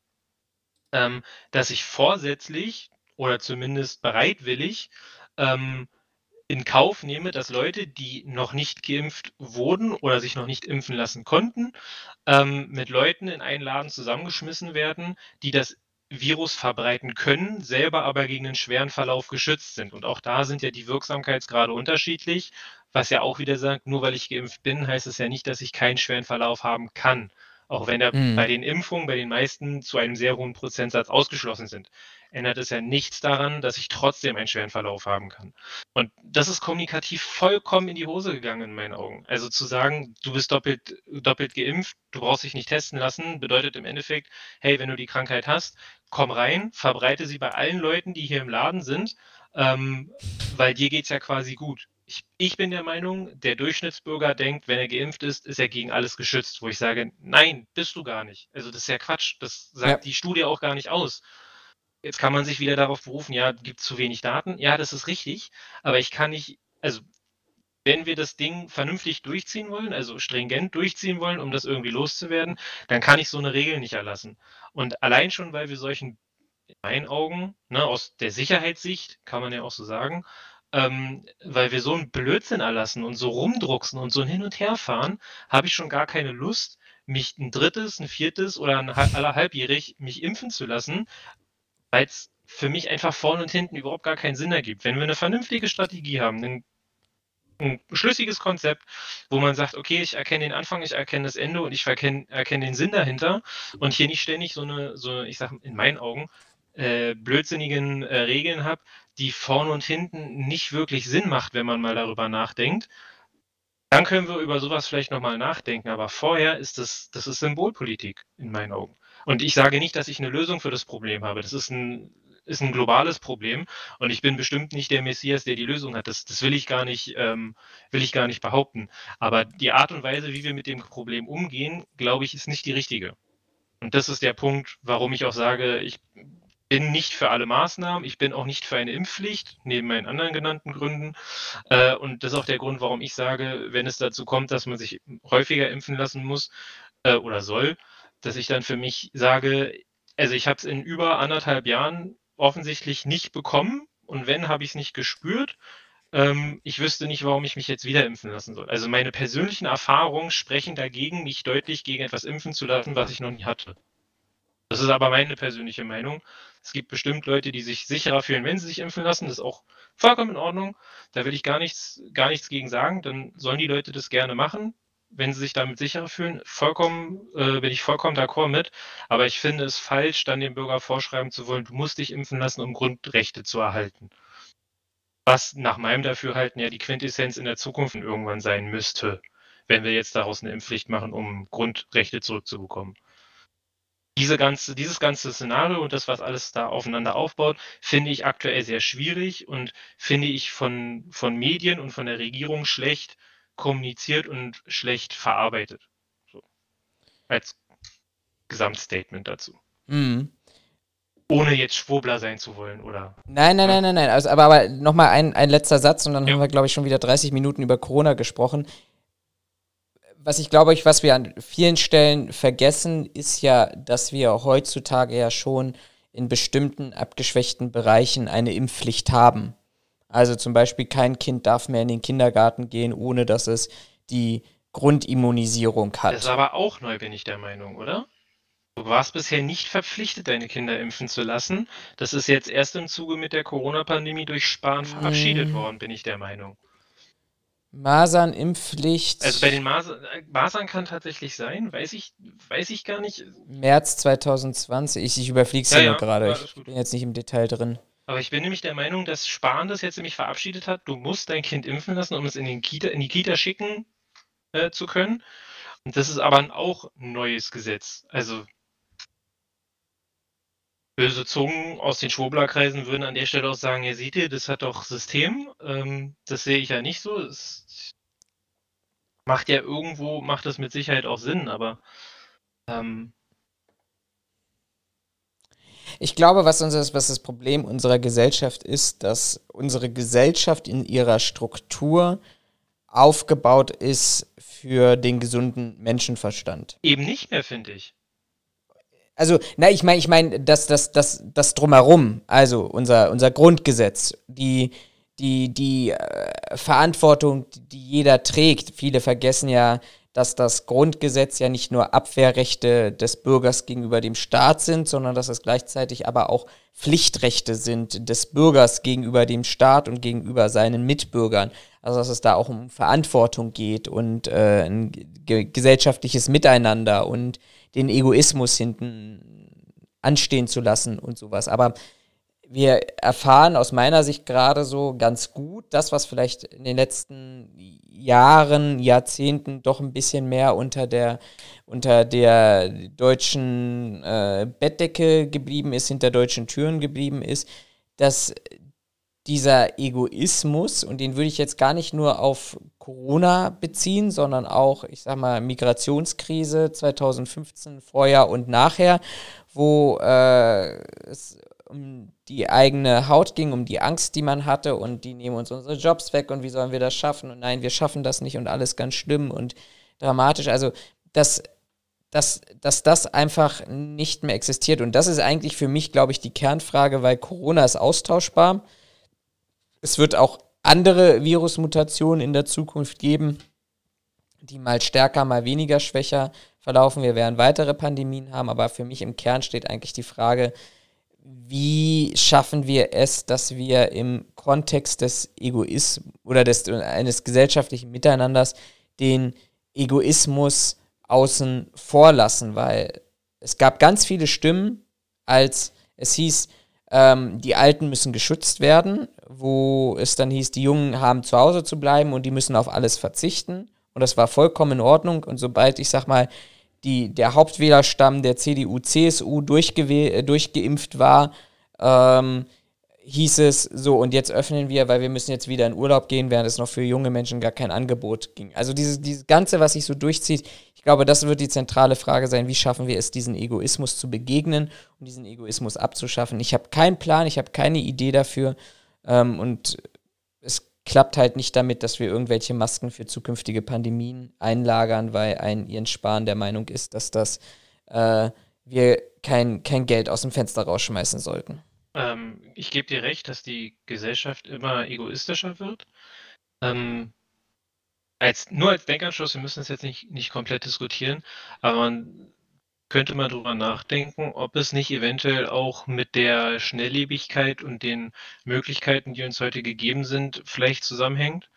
ähm, dass ich vorsätzlich oder zumindest bereitwillig ähm, in Kauf nehme, dass Leute, die noch nicht geimpft wurden oder sich noch nicht impfen lassen konnten, ähm, mit Leuten in einen Laden zusammengeschmissen werden, die das Virus verbreiten können, selber aber gegen einen schweren Verlauf geschützt sind. Und auch da sind ja die Wirksamkeitsgrade unterschiedlich, was ja auch wieder sagt, nur weil ich geimpft bin, heißt es ja nicht, dass ich keinen schweren Verlauf haben kann. Auch wenn er mhm. bei den Impfungen bei den meisten zu einem sehr hohen Prozentsatz ausgeschlossen sind ändert es ja nichts daran, dass ich trotzdem einen schweren Verlauf haben kann. Und das ist kommunikativ vollkommen in die Hose gegangen in meinen Augen. Also zu sagen, du bist doppelt, doppelt geimpft, du brauchst dich nicht testen lassen, bedeutet im Endeffekt, hey, wenn du die Krankheit hast, komm rein, verbreite sie bei allen Leuten, die hier im Laden sind, ähm, weil dir geht es ja quasi gut. Ich, ich, bin der Meinung, der Durchschnittsbürger denkt, wenn er geimpft ist, ist er gegen alles geschützt, wo ich sage, nein, bist du gar nicht. Also das ist ja Quatsch. Das sagt ja. die Studie auch gar nicht aus. Jetzt kann man sich wieder darauf berufen, ja, gibt zu wenig Daten. Ja, das ist richtig, aber ich kann nicht, also wenn wir das Ding vernünftig durchziehen wollen, also stringent durchziehen wollen, um das irgendwie loszuwerden, dann kann ich so eine Regel nicht erlassen. Und allein schon, weil wir solchen, in meinen Augen, ne, aus der Sicherheitssicht, kann man ja auch so sagen, ähm, weil wir so einen Blödsinn erlassen und so rumdrucksen und so hin und her fahren, habe ich schon gar keine Lust, mich ein drittes, ein viertes oder ein allerhalbjährig mich impfen zu lassen, weil es für mich einfach vorne und hinten überhaupt gar keinen Sinn ergibt. Wenn wir eine vernünftige Strategie haben, ein, ein schlüssiges Konzept, wo man sagt, okay, ich erkenne den Anfang, ich erkenne das Ende und ich erkenne, erkenne den Sinn dahinter und hier nicht ständig so eine, so, ich sage in meinen Augen, äh, blödsinnigen äh, Regeln habe, die vorne und hinten nicht wirklich Sinn macht, wenn man mal darüber nachdenkt, dann können wir über sowas vielleicht nochmal nachdenken. Aber vorher ist das, das ist Symbolpolitik in meinen Augen. Und ich sage nicht, dass ich eine Lösung für das Problem habe. Das ist ein, ist ein globales Problem und ich bin bestimmt nicht der Messias, der die Lösung hat. Das, das will ich gar nicht, ähm, will ich gar nicht behaupten. Aber die Art und Weise, wie wir mit dem Problem umgehen, glaube ich, ist nicht die richtige. Und das ist der Punkt, warum ich auch sage, ich bin nicht für alle Maßnahmen, ich bin auch nicht für eine Impfpflicht, neben meinen anderen genannten Gründen. Äh, und das ist auch der Grund, warum ich sage, wenn es dazu kommt, dass man sich häufiger impfen lassen muss äh, oder soll, dass ich dann für mich sage, also ich habe es in über anderthalb Jahren offensichtlich nicht bekommen und wenn, habe ich es nicht gespürt. Ähm, ich wüsste nicht, warum ich mich jetzt wieder impfen lassen soll. Also meine persönlichen Erfahrungen sprechen dagegen, mich deutlich gegen etwas impfen zu lassen, was ich noch nie hatte. Das ist aber meine persönliche Meinung. Es gibt bestimmt Leute, die sich sicherer fühlen, wenn sie sich impfen lassen. Das ist auch vollkommen in Ordnung. Da will ich gar nichts, gar nichts gegen sagen. Dann sollen die Leute das gerne machen wenn sie sich damit sicherer fühlen, vollkommen, äh, bin ich vollkommen d'accord mit. Aber ich finde es falsch, dann dem Bürger vorschreiben zu wollen, du musst dich impfen lassen, um Grundrechte zu erhalten. Was nach meinem Dafürhalten ja die Quintessenz in der Zukunft irgendwann sein müsste, wenn wir jetzt daraus eine Impfpflicht machen, um Grundrechte zurückzubekommen. Diese ganze, dieses ganze Szenario und das, was alles da aufeinander aufbaut, finde ich aktuell sehr schwierig und finde ich von, von Medien und von der Regierung schlecht kommuniziert und schlecht verarbeitet. So. Als Gesamtstatement dazu. Mhm. Ohne jetzt Schwurbler sein zu wollen, oder? Nein, nein, nein, nein, nein. Also, aber, aber nochmal ein, ein letzter Satz und dann ja. haben wir, glaube ich, schon wieder 30 Minuten über Corona gesprochen. Was ich glaube, ich, was wir an vielen Stellen vergessen, ist ja, dass wir heutzutage ja schon in bestimmten abgeschwächten Bereichen eine Impfpflicht haben. Also zum Beispiel kein Kind darf mehr in den Kindergarten gehen, ohne dass es die Grundimmunisierung hat. Das ist aber auch neu, bin ich der Meinung, oder? Du warst bisher nicht verpflichtet, deine Kinder impfen zu lassen. Das ist jetzt erst im Zuge mit der Corona-Pandemie durch Spahn verabschiedet mm. worden, bin ich der Meinung. Masern-Impfpflicht. Also bei den Masern, Masern kann tatsächlich sein, weiß ich, weiß ich gar nicht. März 2020, ich, ich überfliege es ja, ja, gerade, ich bin jetzt nicht im Detail drin. Aber ich bin nämlich der Meinung, dass Spahn das jetzt nämlich verabschiedet hat. Du musst dein Kind impfen lassen, um es in, den Kita, in die Kita schicken äh, zu können. Und das ist aber auch ein neues Gesetz. Also böse Zungen aus den Schwurblerkreisen würden an der Stelle auch sagen, ja seht ihr, das hat doch System. Ähm, das sehe ich ja nicht so. Es macht ja irgendwo, macht das mit Sicherheit auch Sinn, aber ähm, ich glaube, was, unser, was das Problem unserer Gesellschaft ist, dass unsere Gesellschaft in ihrer Struktur aufgebaut ist für den gesunden Menschenverstand. Eben nicht mehr, finde ich. Also, na, ich meine, ich meine, das, das, das, das drumherum, also unser, unser Grundgesetz, die, die, die äh, Verantwortung, die jeder trägt. Viele vergessen ja, dass das Grundgesetz ja nicht nur Abwehrrechte des Bürgers gegenüber dem Staat sind, sondern dass es gleichzeitig aber auch Pflichtrechte sind des Bürgers gegenüber dem Staat und gegenüber seinen Mitbürgern. Also dass es da auch um Verantwortung geht und äh, ein ge gesellschaftliches Miteinander und den Egoismus hinten anstehen zu lassen und sowas. Aber wir erfahren aus meiner Sicht gerade so ganz gut das, was vielleicht in den letzten Jahren, Jahrzehnten doch ein bisschen mehr unter der, unter der deutschen äh, Bettdecke geblieben ist, hinter deutschen Türen geblieben ist, dass dieser Egoismus, und den würde ich jetzt gar nicht nur auf Corona beziehen, sondern auch, ich sag mal, Migrationskrise 2015, vorher und nachher, wo äh, es um die eigene Haut ging, um die Angst, die man hatte und die nehmen uns unsere Jobs weg und wie sollen wir das schaffen und nein, wir schaffen das nicht und alles ganz schlimm und dramatisch. Also, dass, dass, dass das einfach nicht mehr existiert und das ist eigentlich für mich, glaube ich, die Kernfrage, weil Corona ist austauschbar. Es wird auch andere Virusmutationen in der Zukunft geben, die mal stärker, mal weniger schwächer verlaufen. Wir werden weitere Pandemien haben, aber für mich im Kern steht eigentlich die Frage, wie schaffen wir es, dass wir im Kontext des Egoismus oder des, eines gesellschaftlichen Miteinanders den Egoismus außen vor lassen, weil es gab ganz viele Stimmen, als es hieß, ähm, die Alten müssen geschützt werden, wo es dann hieß, die Jungen haben zu Hause zu bleiben und die müssen auf alles verzichten. Und das war vollkommen in Ordnung. Und sobald, ich sag mal, die, der Hauptwählerstamm der CDU, CSU äh, durchgeimpft war, ähm, hieß es so, und jetzt öffnen wir, weil wir müssen jetzt wieder in Urlaub gehen, während es noch für junge Menschen gar kein Angebot ging. Also dieses, dieses Ganze, was sich so durchzieht, ich glaube, das wird die zentrale Frage sein, wie schaffen wir es, diesen Egoismus zu begegnen und diesen Egoismus abzuschaffen. Ich habe keinen Plan, ich habe keine Idee dafür ähm, und klappt halt nicht damit, dass wir irgendwelche Masken für zukünftige Pandemien einlagern, weil ein Jens Spahn der Meinung ist, dass das äh, wir kein, kein Geld aus dem Fenster rausschmeißen sollten. Ähm, ich gebe dir recht, dass die Gesellschaft immer egoistischer wird. Ähm, als, nur als Denkanschluss, wir müssen es jetzt nicht, nicht komplett diskutieren, aber man könnte man darüber nachdenken, ob es nicht eventuell auch mit der Schnelllebigkeit und den Möglichkeiten, die uns heute gegeben sind, vielleicht zusammenhängt.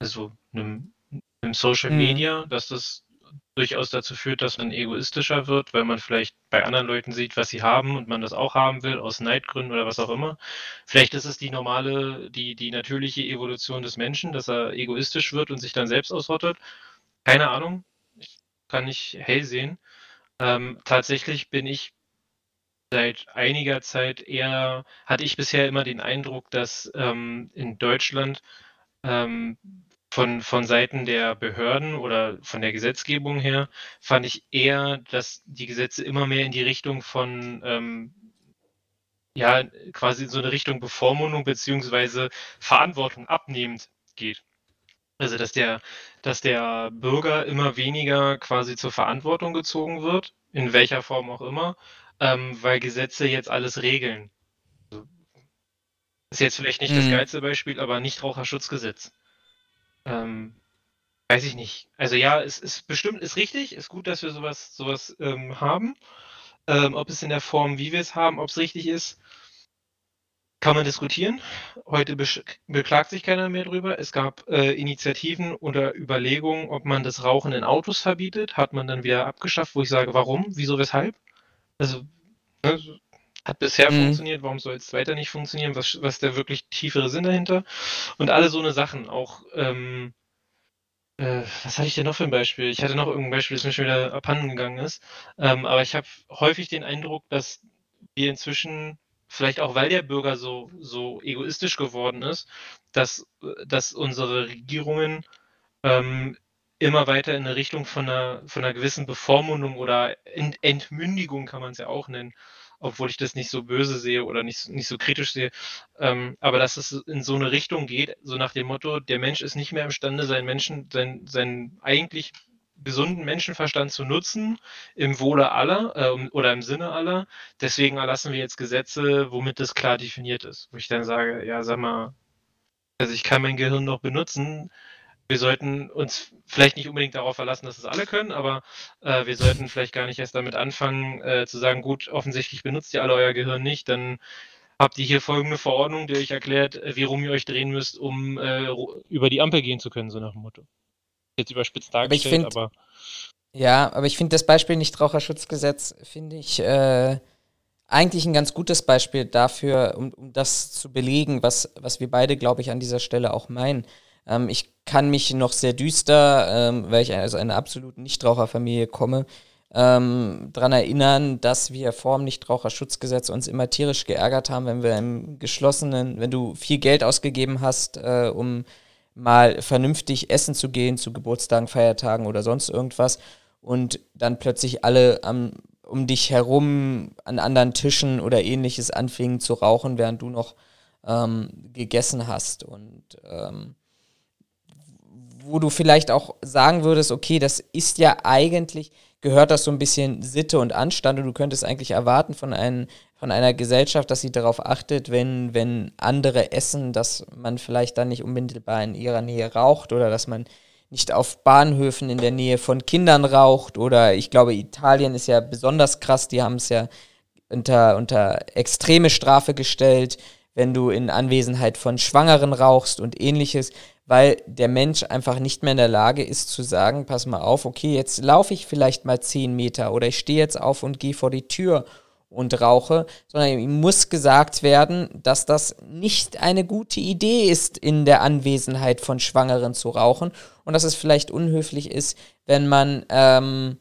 Also einem, einem Social mhm. Media, dass das durchaus dazu führt, dass man egoistischer wird, weil man vielleicht bei anderen Leuten sieht, was sie haben und man das auch haben will, aus Neidgründen oder was auch immer. Vielleicht ist es die normale, die, die natürliche Evolution des Menschen, dass er egoistisch wird und sich dann selbst ausrottet. Keine Ahnung. Ich kann nicht hell sehen. Ähm, tatsächlich bin ich seit einiger Zeit eher, hatte ich bisher immer den Eindruck, dass ähm, in Deutschland ähm, von, von Seiten der Behörden oder von der Gesetzgebung her fand ich eher, dass die Gesetze immer mehr in die Richtung von ähm, ja, quasi in so eine Richtung Bevormundung beziehungsweise Verantwortung abnehmend geht. Also dass der, dass der Bürger immer weniger quasi zur Verantwortung gezogen wird, in welcher Form auch immer, ähm, weil Gesetze jetzt alles regeln. Also, ist jetzt vielleicht nicht mhm. das geilste Beispiel, aber Nichtraucherschutzgesetz. Ähm, weiß ich nicht. Also ja, es ist bestimmt, ist richtig, ist gut, dass wir sowas, sowas ähm, haben. Ähm, ob es in der Form, wie wir es haben, ob es richtig ist, kann man diskutieren. Heute beklagt sich keiner mehr drüber. Es gab äh, Initiativen oder Überlegungen, ob man das Rauchen in Autos verbietet. Hat man dann wieder abgeschafft, wo ich sage, warum? Wieso, weshalb? Also, ne, hat bisher mhm. funktioniert, warum soll es weiter nicht funktionieren? Was, was ist der wirklich tiefere Sinn dahinter? Und alle so eine Sachen. Auch, ähm, äh, was hatte ich denn noch für ein Beispiel? Ich hatte noch irgendein Beispiel, das mir schon wieder abhanden gegangen ist. Ähm, aber ich habe häufig den Eindruck, dass wir inzwischen vielleicht auch weil der Bürger so, so egoistisch geworden ist, dass, dass unsere Regierungen ähm, immer weiter in eine Richtung von einer, von einer gewissen Bevormundung oder Ent Entmündigung kann man es ja auch nennen, obwohl ich das nicht so böse sehe oder nicht, nicht so kritisch sehe, ähm, aber dass es in so eine Richtung geht, so nach dem Motto, der Mensch ist nicht mehr imstande, seinen Menschen, sein, sein eigentlich gesunden Menschenverstand zu nutzen, im Wohle aller äh, oder im Sinne aller. Deswegen erlassen wir jetzt Gesetze, womit das klar definiert ist. Wo ich dann sage, ja, sag mal, Also ich kann mein Gehirn noch benutzen. Wir sollten uns vielleicht nicht unbedingt darauf verlassen, dass es alle können, aber äh, wir sollten vielleicht gar nicht erst damit anfangen, äh, zu sagen, gut, offensichtlich benutzt ihr alle euer Gehirn nicht, dann habt ihr hier folgende Verordnung, die euch erklärt, äh, wie rum ihr euch drehen müsst, um äh, über die Ampel gehen zu können, so nach dem Motto. Jetzt überspitzt dargestellt, aber. aber ja, aber ich finde das Beispiel Nichtraucherschutzgesetz, finde ich, äh, eigentlich ein ganz gutes Beispiel dafür, um, um das zu belegen, was, was wir beide, glaube ich, an dieser Stelle auch meinen. Ähm, ich kann mich noch sehr düster, ähm, weil ich aus einer absoluten Nichtraucherfamilie komme, ähm, daran erinnern, dass wir vor dem Nichtraucherschutzgesetz uns immer tierisch geärgert haben, wenn wir im geschlossenen, wenn du viel Geld ausgegeben hast, äh, um mal vernünftig essen zu gehen, zu Geburtstagen, Feiertagen oder sonst irgendwas und dann plötzlich alle am um dich herum an anderen Tischen oder ähnliches anfingen zu rauchen, während du noch ähm, gegessen hast. Und ähm, wo du vielleicht auch sagen würdest, okay, das ist ja eigentlich, gehört das so ein bisschen Sitte und Anstand und du könntest eigentlich erwarten von, ein, von einer Gesellschaft, dass sie darauf achtet, wenn, wenn andere essen, dass man vielleicht dann nicht unmittelbar in ihrer Nähe raucht oder dass man nicht auf Bahnhöfen in der Nähe von Kindern raucht oder ich glaube, Italien ist ja besonders krass, die haben es ja unter, unter extreme Strafe gestellt, wenn du in Anwesenheit von Schwangeren rauchst und ähnliches, weil der Mensch einfach nicht mehr in der Lage ist zu sagen, pass mal auf, okay, jetzt laufe ich vielleicht mal zehn Meter oder ich stehe jetzt auf und gehe vor die Tür und rauche, sondern ihm muss gesagt werden, dass das nicht eine gute Idee ist, in der Anwesenheit von Schwangeren zu rauchen und dass es vielleicht unhöflich ist, wenn man ähm,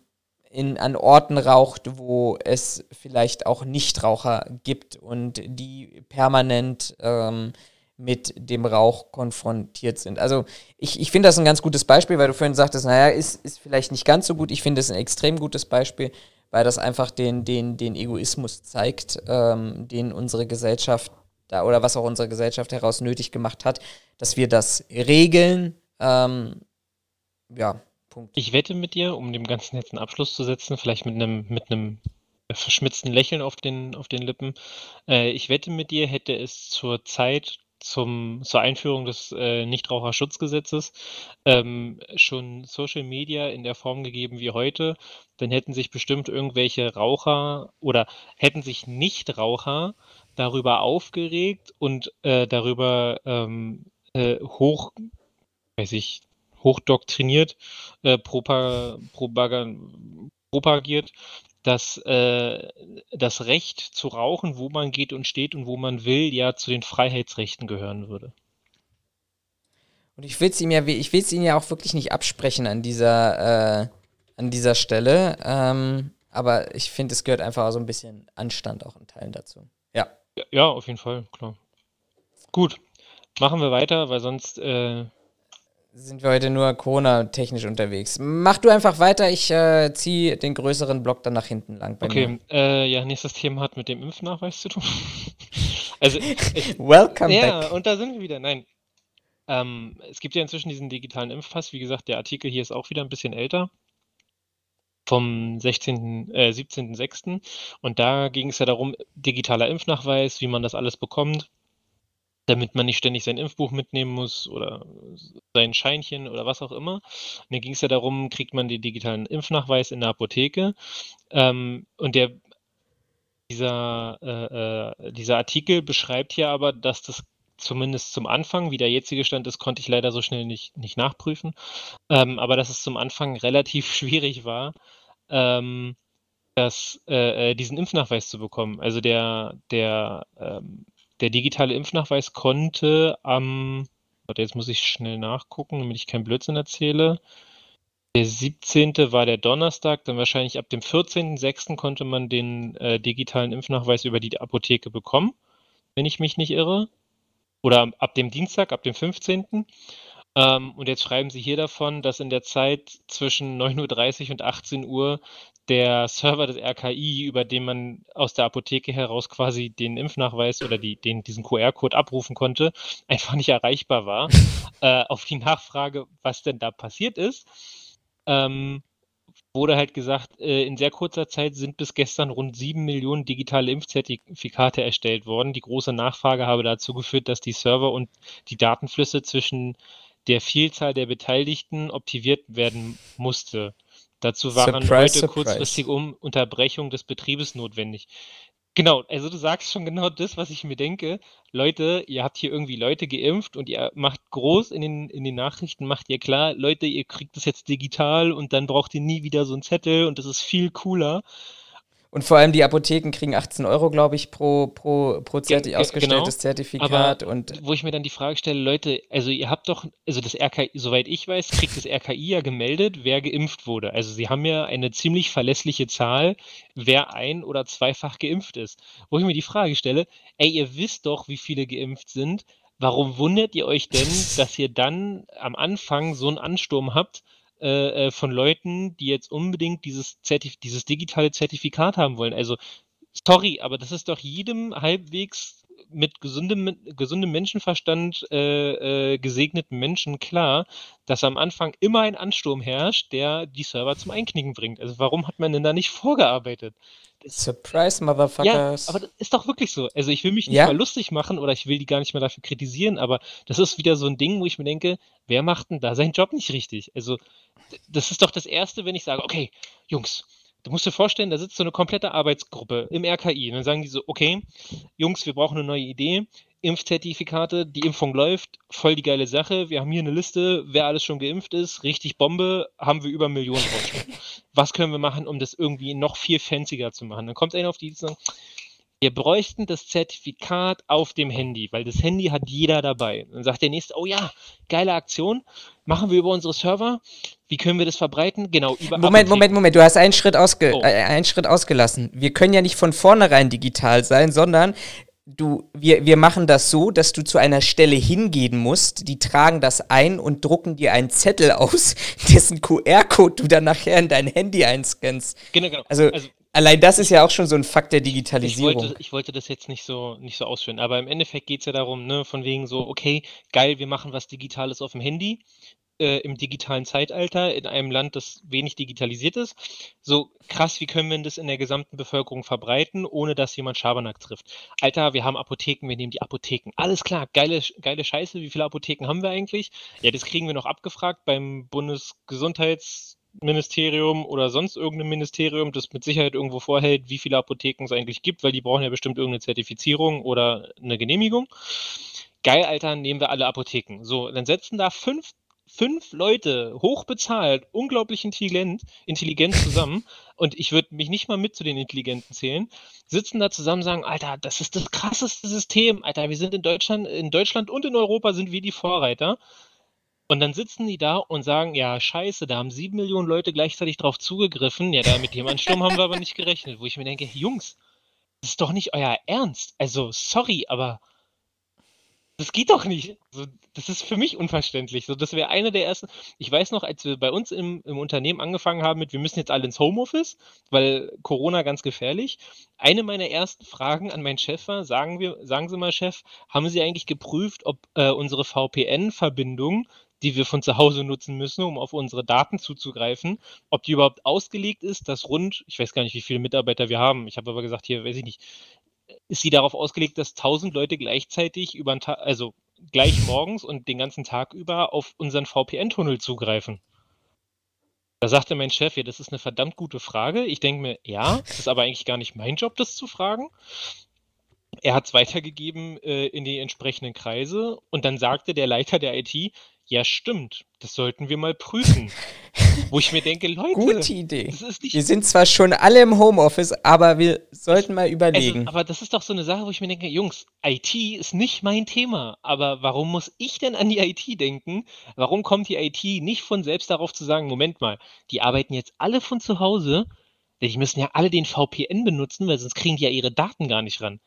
in, an Orten raucht, wo es vielleicht auch Nichtraucher gibt und die permanent ähm, mit dem Rauch konfrontiert sind. Also ich, ich finde das ein ganz gutes Beispiel, weil du vorhin sagtest, naja, ist, ist vielleicht nicht ganz so gut. Ich finde es ein extrem gutes Beispiel, weil das einfach den, den, den Egoismus zeigt, ähm, den unsere Gesellschaft da oder was auch unsere Gesellschaft heraus nötig gemacht hat, dass wir das regeln. Ähm, ja, Punkt. Ich wette mit dir, um dem Ganzen jetzt einen Abschluss zu setzen, vielleicht mit einem mit einem verschmitzten Lächeln auf den, auf den Lippen. Äh, ich wette mit dir, hätte es zur Zeit zum, zur Einführung des äh, Nichtraucherschutzgesetzes ähm, schon Social Media in der Form gegeben wie heute, dann hätten sich bestimmt irgendwelche Raucher oder hätten sich Nichtraucher darüber aufgeregt und äh, darüber ähm, äh, hoch, weiß ich, hochdoktriniert, äh, propag propagiert, dass äh, das Recht zu rauchen, wo man geht und steht und wo man will, ja zu den Freiheitsrechten gehören würde. Und ich will es ihm ja, ich will es ihm ja auch wirklich nicht absprechen an dieser, äh, an dieser Stelle. Ähm, aber ich finde, es gehört einfach so ein bisschen Anstand auch in Teilen dazu. Ja. Ja, ja auf jeden Fall, klar. Gut, machen wir weiter, weil sonst äh, sind wir heute nur Corona-technisch unterwegs. Mach du einfach weiter, ich äh, ziehe den größeren Block dann nach hinten lang. okay, äh, ja, nächstes Thema hat mit dem Impfnachweis zu tun. also, ich, Welcome ja, back. und da sind wir wieder. Nein. Ähm, es gibt ja inzwischen diesen digitalen Impfpass. Wie gesagt, der Artikel hier ist auch wieder ein bisschen älter. Vom 16., äh, 17.06. Und da ging es ja darum, digitaler Impfnachweis, wie man das alles bekommt damit man nicht ständig sein Impfbuch mitnehmen muss oder sein Scheinchen oder was auch immer. Und dann ging es ja darum, kriegt man den digitalen Impfnachweis in der Apotheke. Ähm, und der, dieser, äh, äh, dieser Artikel beschreibt hier aber, dass das zumindest zum Anfang, wie der jetzige Stand ist, konnte ich leider so schnell nicht, nicht nachprüfen, ähm, aber dass es zum Anfang relativ schwierig war, ähm, das, äh, äh, diesen Impfnachweis zu bekommen. Also der, der ähm, der digitale Impfnachweis konnte am, warte, jetzt muss ich schnell nachgucken, damit ich keinen Blödsinn erzähle. Der 17. war der Donnerstag, dann wahrscheinlich ab dem 14.06. konnte man den äh, digitalen Impfnachweis über die Apotheke bekommen, wenn ich mich nicht irre. Oder ab dem Dienstag, ab dem 15. Ähm, und jetzt schreiben sie hier davon, dass in der Zeit zwischen 9.30 Uhr und 18 Uhr der Server des RKI, über den man aus der Apotheke heraus quasi den Impfnachweis oder die, den, diesen QR-Code abrufen konnte, einfach nicht erreichbar war. äh, auf die Nachfrage, was denn da passiert ist, ähm, wurde halt gesagt, äh, in sehr kurzer Zeit sind bis gestern rund sieben Millionen digitale Impfzertifikate erstellt worden. Die große Nachfrage habe dazu geführt, dass die Server und die Datenflüsse zwischen der Vielzahl der Beteiligten optimiert werden musste. Dazu waren Surprise, heute surprise. kurzfristig um Unterbrechung des Betriebes notwendig. Genau, also du sagst schon genau das, was ich mir denke. Leute, ihr habt hier irgendwie Leute geimpft und ihr macht groß in den, in den Nachrichten, macht ihr klar, Leute, ihr kriegt das jetzt digital und dann braucht ihr nie wieder so einen Zettel und das ist viel cooler. Und vor allem die Apotheken kriegen 18 Euro, glaube ich, pro, pro, pro Zerti ge- ausgestelltes genau. Zertifikat. Aber und wo ich mir dann die Frage stelle, Leute, also ihr habt doch, also das RKI, soweit ich weiß, kriegt das RKI ja gemeldet, wer geimpft wurde. Also sie haben ja eine ziemlich verlässliche Zahl, wer ein- oder zweifach geimpft ist. Wo ich mir die Frage stelle, ey, ihr wisst doch, wie viele geimpft sind. Warum wundert ihr euch denn, dass ihr dann am Anfang so einen Ansturm habt äh, äh, von Leuten, die jetzt unbedingt dieses, Zertif dieses digitale Zertifikat haben wollen? Also Sorry, aber das ist doch jedem halbwegs mit gesundem, gesundem Menschenverstand äh, äh, gesegneten Menschen klar, dass am Anfang immer ein Ansturm herrscht, der die Server zum Einknicken bringt. Also warum hat man denn da nicht vorgearbeitet? Surprise, Ja, Motherfuckers. aber das ist doch wirklich so. Also ich will mich nicht Ja. mal lustig machen oder ich will die gar nicht mal dafür kritisieren, aber das ist wieder so ein Ding, wo ich mir denke, wer macht denn da seinen Job nicht richtig? Also das ist doch das Erste, wenn ich sage, okay, Jungs, du musst dir vorstellen, da sitzt so eine komplette Arbeitsgruppe im RKI und dann sagen die so, okay, Jungs, wir brauchen eine neue Idee. Impfzertifikate, die Impfung läuft, voll die geile Sache. Wir haben hier eine Liste, wer alles schon geimpft ist, richtig Bombe, haben wir über Millionen. Was können wir machen, um das irgendwie noch viel fancier zu machen? Dann kommt einer auf die und sagt, wir bräuchten das Zertifikat auf dem Handy, weil das Handy hat jeder dabei. Dann sagt der nächste, oh ja, geile Aktion, machen wir über unsere Server. Wie können wir das verbreiten? Genau, über Moment, Apotheken. Moment, Moment, du hast einen Schritt, ausge Oh. äh, einen Schritt ausgelassen. Wir können ja nicht von vornherein digital sein, sondern du, wir, wir machen das so, dass du zu einer Stelle hingehen musst, die tragen das ein und drucken dir einen Zettel aus, dessen QR-Code du dann nachher in dein Handy einscannst. Genau, genau. Also, allein das ist ja auch schon so ein Fakt der ich Digitalisierung. wollte, ich wollte das jetzt nicht so, nicht so ausführen, aber im Endeffekt geht es ja darum, ne, von wegen so, okay, geil, wir machen was Digitales auf dem Handy, äh, im digitalen Zeitalter, in einem Land, das wenig digitalisiert ist. So krass, wie können wir das in der gesamten Bevölkerung verbreiten, ohne dass jemand Schabernack trifft? Alter, wir haben Apotheken, wir nehmen die Apotheken. Alles klar, geile, geile Scheiße, wie viele Apotheken haben wir eigentlich? Ja, das kriegen wir noch abgefragt beim Bundesgesundheitsministerium oder sonst irgendeinem Ministerium, das mit Sicherheit irgendwo vorhält, wie viele Apotheken es eigentlich gibt, weil die brauchen ja bestimmt irgendeine Zertifizierung oder eine Genehmigung. Geil, Alter, nehmen wir alle Apotheken. So, dann setzen da fünf, fünf Leute, hochbezahlt, unglaublich intelligent, intelligent zusammen, und ich würde mich nicht mal mit zu den Intelligenten zählen, sitzen da zusammen und sagen, Alter, das ist das krasseste System, Alter, wir sind in Deutschland, in Deutschland und in Europa sind wir die Vorreiter. Und dann sitzen die da und sagen, ja, scheiße, da haben sieben Millionen Leute gleichzeitig drauf zugegriffen. Ja, da mit dem Ansturm haben wir aber nicht gerechnet. Wo ich mir denke, Jungs, das ist doch nicht euer Ernst. Also, sorry, aber das geht doch nicht. So, das ist für mich unverständlich. So, das wäre eine der ersten. Ich weiß noch, als wir bei uns im, im Unternehmen angefangen haben mit, wir müssen jetzt alle ins Homeoffice, weil Corona ganz gefährlich. Eine meiner ersten Fragen an meinen Chef war, sagen wir, sagen Sie mal, Chef, haben Sie eigentlich geprüft, ob äh, unsere VPN-Verbindung, die wir von zu Hause nutzen müssen, um auf unsere Daten zuzugreifen, ob die überhaupt ausgelegt ist, dass rund, ich weiß gar nicht, wie viele Mitarbeiter wir haben. Ich habe aber gesagt, hier, weiß ich nicht, ist sie darauf ausgelegt, dass 1000 Leute gleichzeitig über Tag, also gleich morgens und den ganzen Tag über auf unseren VPN-Tunnel zugreifen? Da sagte mein Chef, ja, das ist eine verdammt gute Frage. Ich denke mir, ja, das ist aber eigentlich gar nicht mein Job, das zu fragen. Er hat es weitergegeben äh, in die entsprechenden Kreise und dann sagte der Leiter der IT, ja, stimmt, das sollten wir mal prüfen. Wo ich mir denke, Leute, Gute Idee. das ist nicht Wir sind zwar schon alle im Homeoffice, aber wir sollten mal Also, überlegen. aber das ist doch so eine Sache, wo ich mir denke, Jungs, IT ist nicht mein Thema, aber warum muss ich denn an die IT denken? Warum kommt die IT nicht von selbst darauf zu sagen, Moment mal, die arbeiten jetzt alle von zu Hause, denn die müssen ja alle den VPN benutzen, weil sonst kriegen die ja ihre Daten gar nicht ran.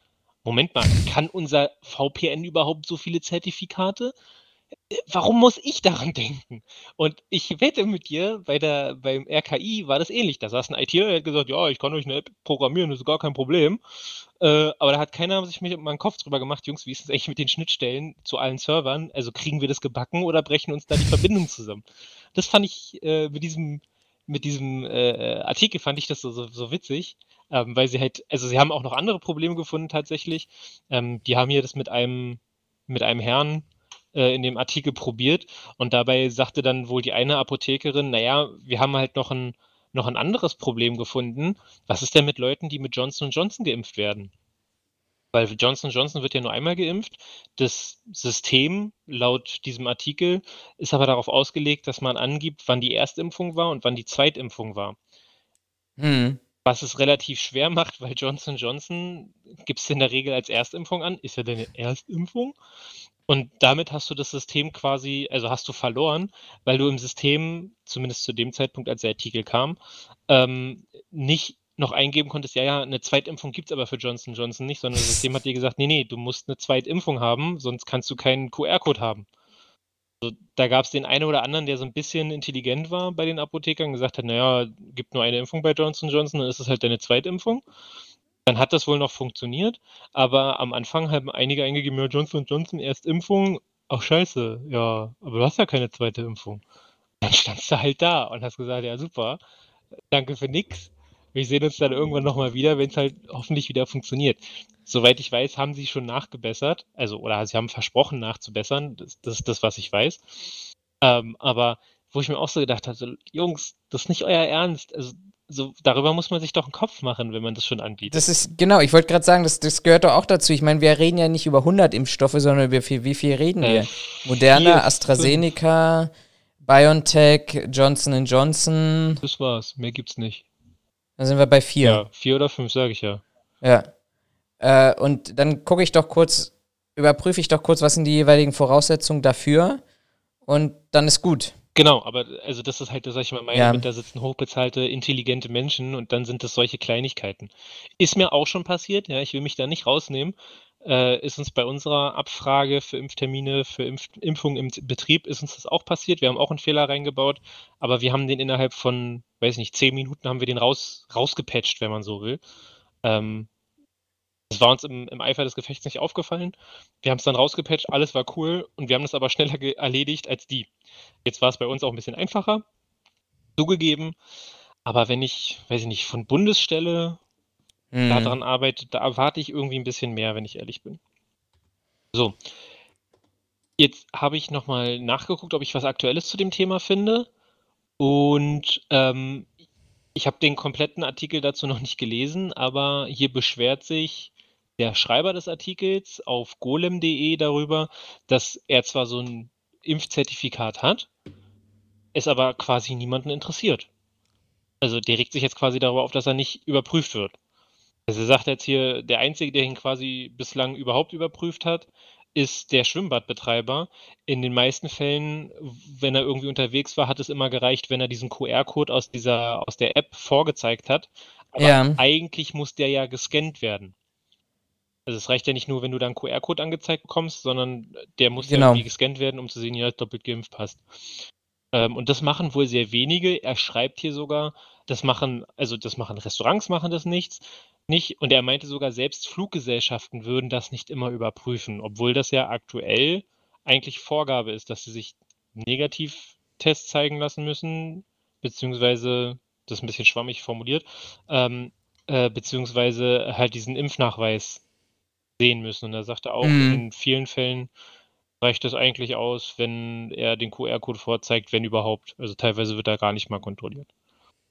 Moment mal, kann unser VPN überhaupt so viele Zertifikate? Warum muss ich daran denken? Und ich wette mit dir, bei der, beim RKI war das ähnlich. Da saß ein ITler, der hat gesagt, ja, ich kann euch eine App programmieren, das ist gar kein Problem. Äh, aber da hat keiner sich mit meinen Kopf drüber gemacht, Jungs, wie ist es eigentlich mit den Schnittstellen zu allen Servern? Also kriegen wir das gebacken oder brechen uns da die Verbindungen zusammen? Das fand ich äh, mit diesem mit diesem äh, Artikel fand ich das so, so, so witzig, ähm, weil sie halt, also sie haben auch noch andere Probleme gefunden tatsächlich. Ähm, die haben hier das mit einem, mit einem Herrn äh, in dem Artikel probiert und dabei sagte dann wohl die eine Apothekerin, naja, wir haben halt noch ein, noch ein anderes Problem gefunden. Was ist denn mit Leuten, die mit Johnson Johnson geimpft werden? Weil Johnson Johnson wird ja nur einmal geimpft. Das System laut diesem Artikel ist aber darauf ausgelegt, dass man angibt, wann die Erstimpfung war und wann die Zweitimpfung war. Hm. Was es relativ schwer macht, weil Johnson Johnson gibt es in der Regel als Erstimpfung an. Ist ja deine Erstimpfung. Und damit hast du das System quasi, also hast du verloren, weil du im System, zumindest zu dem Zeitpunkt, als der Artikel kam, ähm, nicht noch eingeben konntest, ja, ja, eine Zweitimpfung gibt es aber für Johnson Johnson nicht, sondern das System hat dir gesagt, nee, nee, du musst eine Zweitimpfung haben, sonst kannst du keinen QR-Code haben. Also, da gab es den einen oder anderen, der so ein bisschen intelligent war bei den Apothekern, gesagt hat, naja, gibt nur eine Impfung bei Johnson Johnson, dann ist es halt deine Zweitimpfung. Dann hat das wohl noch funktioniert, aber am Anfang haben einige eingegeben, ja, Johnson Johnson erst Impfung, ach scheiße, ja, aber du hast ja keine zweite Impfung. Dann standst du halt da und hast gesagt, ja super, danke für nix wir sehen uns dann irgendwann nochmal wieder, wenn es halt hoffentlich wieder funktioniert. Soweit ich weiß, haben sie schon nachgebessert, also oder sie haben versprochen nachzubessern, das, das ist das, was ich weiß. Ähm, aber wo ich mir auch so gedacht habe, so, Jungs, das ist nicht euer Ernst. Also so, darüber muss man sich doch einen Kopf machen, wenn man das schon anbietet. Das ist, genau, ich wollte gerade sagen, das, das gehört doch auch dazu. Ich meine, wir reden ja nicht über 100 Impfstoffe, sondern über viel, wie viel reden wir? Äh, Moderna, vier, AstraZeneca, fünf. BioNTech, Johnson Johnson. Das war's, mehr gibt's nicht. Dann sind wir bei vier. Ja, vier oder fünf, sage ich ja. Ja. Äh, und dann gucke ich doch kurz, überprüfe ich doch kurz, was sind die jeweiligen Voraussetzungen dafür. Und dann ist gut. Genau, aber also das ist halt, das sag ich mal, meine, ja. da sitzen hochbezahlte, intelligente Menschen und dann sind das solche Kleinigkeiten. Ist mir auch schon passiert, ja, ich will mich da nicht rausnehmen, äh, ist uns bei unserer Abfrage für Impftermine, für Impf Impfungen im Betrieb, ist uns das auch passiert. Wir haben auch einen Fehler reingebaut, aber wir haben den innerhalb von, weiß nicht, zehn Minuten haben wir den raus, rausgepatcht, wenn man so will. Ähm, das war uns im, im, Eifer des Gefechts nicht aufgefallen. Wir haben es dann rausgepatcht, alles war cool und wir haben das aber schneller erledigt als die. Jetzt war es bei uns auch ein bisschen einfacher, zugegeben. Aber wenn ich, weiß ich nicht, von Bundesstelle mhm. daran arbeitet, da erwarte ich irgendwie ein bisschen mehr, wenn ich ehrlich bin. So. Jetzt habe ich nochmal nachgeguckt, ob ich was Aktuelles zu dem Thema finde. Und ähm, ich habe den kompletten Artikel dazu noch nicht gelesen, aber hier beschwert sich der Schreiber des Artikels auf golem.de darüber, dass er zwar so ein Impfzertifikat hat, es aber quasi niemanden interessiert. Also der regt sich jetzt quasi darüber auf, dass er nicht überprüft wird. Also er sagt jetzt hier, der Einzige, der ihn quasi bislang überhaupt überprüft hat, ist der Schwimmbadbetreiber. In den meisten Fällen, wenn er irgendwie unterwegs war, hat es immer gereicht, wenn er diesen QR-Code aus dieser, aus der App vorgezeigt hat. Aber ja. eigentlich muss der ja gescannt werden. Also es reicht ja nicht nur, wenn du da einen QR-Code angezeigt bekommst, sondern der muss genau. ja irgendwie gescannt werden, um zu sehen, ja, doppelt geimpft passt. Ähm, und das machen wohl sehr wenige. Er schreibt hier sogar, das machen, also das machen Restaurants machen das nichts nicht. Und er meinte sogar, selbst Fluggesellschaften würden das nicht immer überprüfen, obwohl das ja aktuell eigentlich Vorgabe ist, dass sie sich Negativtests zeigen lassen müssen, beziehungsweise, das ist ein bisschen schwammig formuliert, ähm, äh, beziehungsweise halt diesen Impfnachweis sehen müssen. Und er sagte auch, mhm. in vielen Fällen reicht es eigentlich aus, wenn er den QR-Code vorzeigt, wenn überhaupt. Also teilweise wird er gar nicht mal kontrolliert.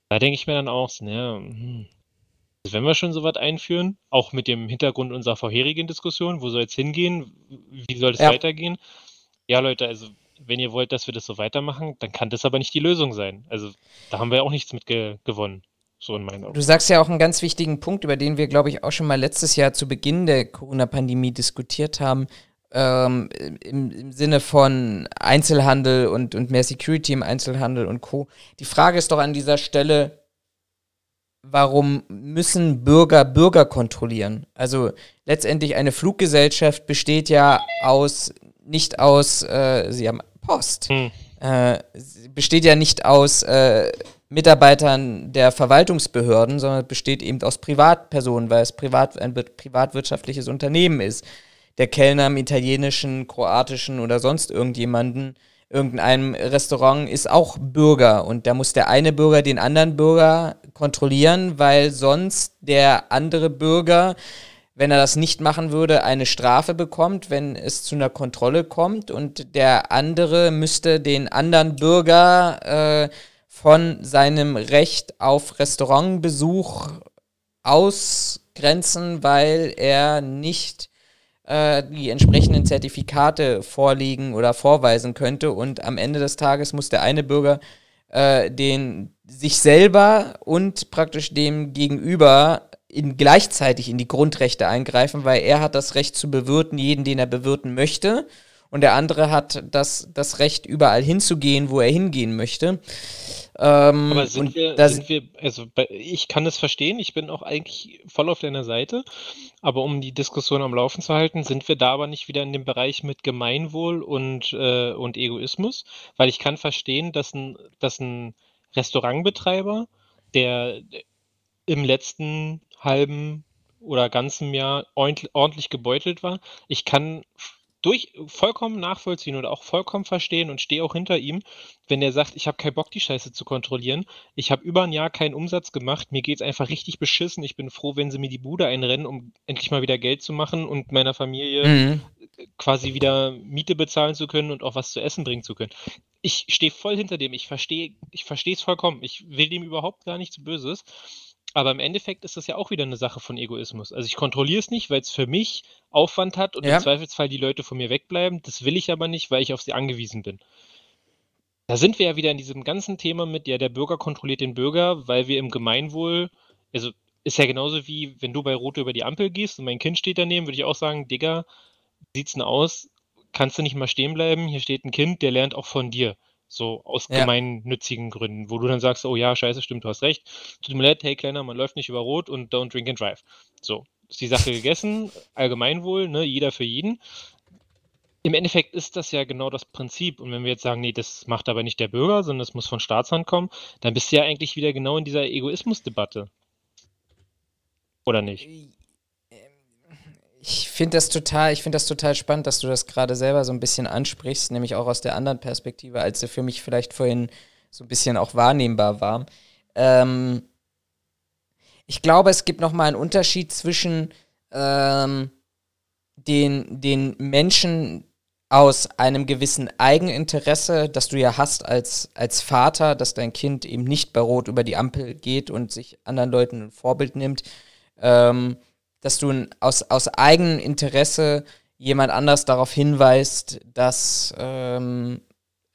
Da denke ich mir dann auch, ne, hm, wenn wir schon so was einführen, auch mit dem Hintergrund unserer vorherigen Diskussion, wo soll es hingehen, wie soll es ja. weitergehen? Ja, Leute, also wenn ihr wollt, dass wir das so weitermachen, dann kann das aber nicht die Lösung sein. Also da haben wir auch nichts mit ge gewonnen. So in meinen Augen. Du sagst ja auch einen ganz wichtigen Punkt, über den wir, glaube ich, auch schon mal letztes Jahr zu Beginn der Corona-Pandemie diskutiert haben, ähm, im, im, Sinne von Einzelhandel und, und mehr Security im Einzelhandel und Co. Die Frage ist doch an dieser Stelle, warum müssen Bürger Bürger kontrollieren? Also letztendlich eine Fluggesellschaft besteht ja aus, nicht aus, äh, sie haben Post, hm. äh, besteht ja nicht aus äh, Mitarbeitern der Verwaltungsbehörden, sondern besteht eben aus Privatpersonen, weil es privat, ein privatwirtschaftliches Unternehmen ist. Der Kellner im italienischen, kroatischen oder sonst irgendjemanden irgendeinem Restaurant ist auch Bürger und da muss der eine Bürger den anderen Bürger kontrollieren, weil sonst der andere Bürger, wenn er das nicht machen würde, eine Strafe bekommt, wenn es zu einer Kontrolle kommt und der andere müsste den anderen Bürger äh, von seinem Recht auf Restaurantbesuch ausgrenzen, weil er nicht äh, die entsprechenden Zertifikate vorlegen oder vorweisen könnte. Und am Ende des Tages muss der eine Bürger äh, den sich selber und praktisch dem Gegenüber in, gleichzeitig in die Grundrechte eingreifen, weil er hat das Recht zu bewirten, jeden, den er bewirten möchte. Und der andere hat das, das Recht, überall hinzugehen, wo er hingehen möchte. Ähm, Aber sind wir, sind wir, also ich kann es verstehen, ich bin auch eigentlich voll auf deiner Seite, aber um die Diskussion am Laufen zu halten, sind wir da aber nicht wieder in dem Bereich mit Gemeinwohl und, äh, und Egoismus, weil ich kann verstehen, dass ein, dass ein Restaurantbetreiber, der im letzten halben oder ganzen Jahr ordentlich gebeutelt war, ich kann durch vollkommen nachvollziehen und auch vollkommen verstehen und stehe auch hinter ihm, wenn er sagt, ich habe keinen Bock, die Scheiße zu kontrollieren. Ich habe über ein Jahr keinen Umsatz gemacht, mir geht es einfach richtig beschissen. Ich bin froh, wenn sie mir die Bude einrennen, um endlich mal wieder Geld zu machen und meiner Familie mhm. quasi wieder Miete bezahlen zu können und auch was zu essen bringen zu können. Ich stehe voll hinter dem, ich verstehe ich verstehe es vollkommen. Ich will dem überhaupt gar nichts Böses. Aber im Endeffekt ist das ja auch wieder eine Sache von Egoismus. Also ich kontrolliere es nicht, weil es für mich Aufwand hat und ja. im Zweifelsfall die Leute von mir wegbleiben. Das will ich aber nicht, weil ich auf sie angewiesen bin. Da sind wir ja wieder in diesem ganzen Thema mit, ja, der Bürger kontrolliert den Bürger, weil wir im Gemeinwohl, also ist ja genauso wie, wenn du bei Rote über die Ampel gehst und mein Kind steht daneben, würde ich auch sagen, Digga, sieht's denn aus? Kannst du nicht mal stehen bleiben? Hier steht ein Kind, der lernt auch von dir. So aus Ja. gemeinnützigen Gründen, wo du dann sagst: „Oh ja, scheiße, stimmt, du hast recht. Tut mir leid, hey Kleiner, man läuft nicht über Rot und don't drink and drive.“ So, ist die Sache gegessen, Allgemeinwohl, ne, jeder für jeden. Im Endeffekt ist das ja genau das Prinzip und wenn wir jetzt sagen: „Ne, das macht aber nicht der Bürger, sondern das muss von Staatshand kommen“, dann bist du ja eigentlich wieder genau in dieser Egoismusdebatte. Oder nicht? Ich finde das total, ich finde das total spannend, dass du das gerade selber so ein bisschen ansprichst, nämlich auch aus der anderen Perspektive, als sie für mich vielleicht vorhin so ein bisschen auch wahrnehmbar war. Ähm, ich glaube, es gibt nochmal einen Unterschied zwischen ähm, den, den Menschen aus einem gewissen Eigeninteresse, das du ja hast als, als Vater, dass dein Kind eben nicht bei Rot über die Ampel geht und sich anderen Leuten ein Vorbild nimmt, ähm, dass du aus, aus eigenem Interesse jemand anders darauf hinweist, dass ähm,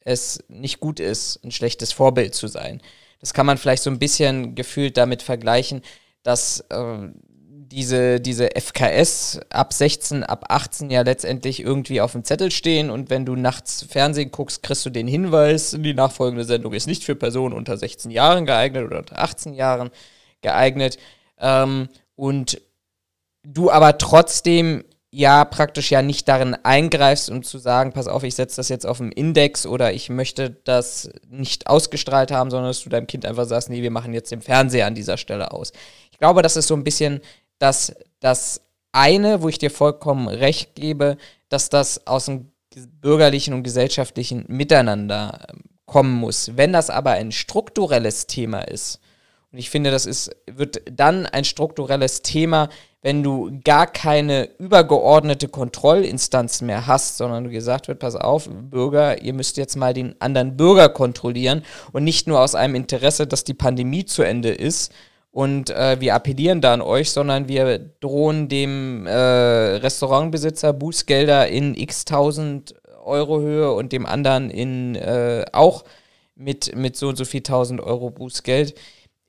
es nicht gut ist, ein schlechtes Vorbild zu sein. Das kann man vielleicht so ein bisschen gefühlt damit vergleichen, dass äh, diese, diese FKS ab 16, ab 18 ja letztendlich irgendwie auf dem Zettel stehen und wenn du nachts Fernsehen guckst, kriegst du den Hinweis, die nachfolgende Sendung ist nicht für Personen unter 16 Jahren geeignet oder unter 18 Jahren geeignet. Ähm, und du aber trotzdem ja praktisch ja nicht darin eingreifst, um zu sagen, pass auf, ich setze das jetzt auf den Index oder ich möchte das nicht ausgestrahlt haben, sondern dass du deinem Kind einfach sagst, nee, wir machen jetzt den Fernseher an dieser Stelle aus. Ich glaube, das ist so ein bisschen das, das eine, wo ich dir vollkommen recht gebe, dass das aus dem bürgerlichen und gesellschaftlichen Miteinander ähm, kommen muss. Wenn das aber ein strukturelles Thema ist, und ich finde, das ist, wird dann ein strukturelles Thema, wenn du gar keine übergeordnete Kontrollinstanz mehr hast, sondern du gesagt wird, pass auf, Bürger, ihr müsst jetzt mal den anderen Bürger kontrollieren und nicht nur aus einem Interesse, dass die Pandemie zu Ende ist und äh, wir appellieren da an euch, sondern wir drohen dem äh, Restaurantbesitzer Bußgelder in x tausend Euro Höhe und dem anderen in äh, auch mit, mit so und so viel tausend Euro Bußgeld.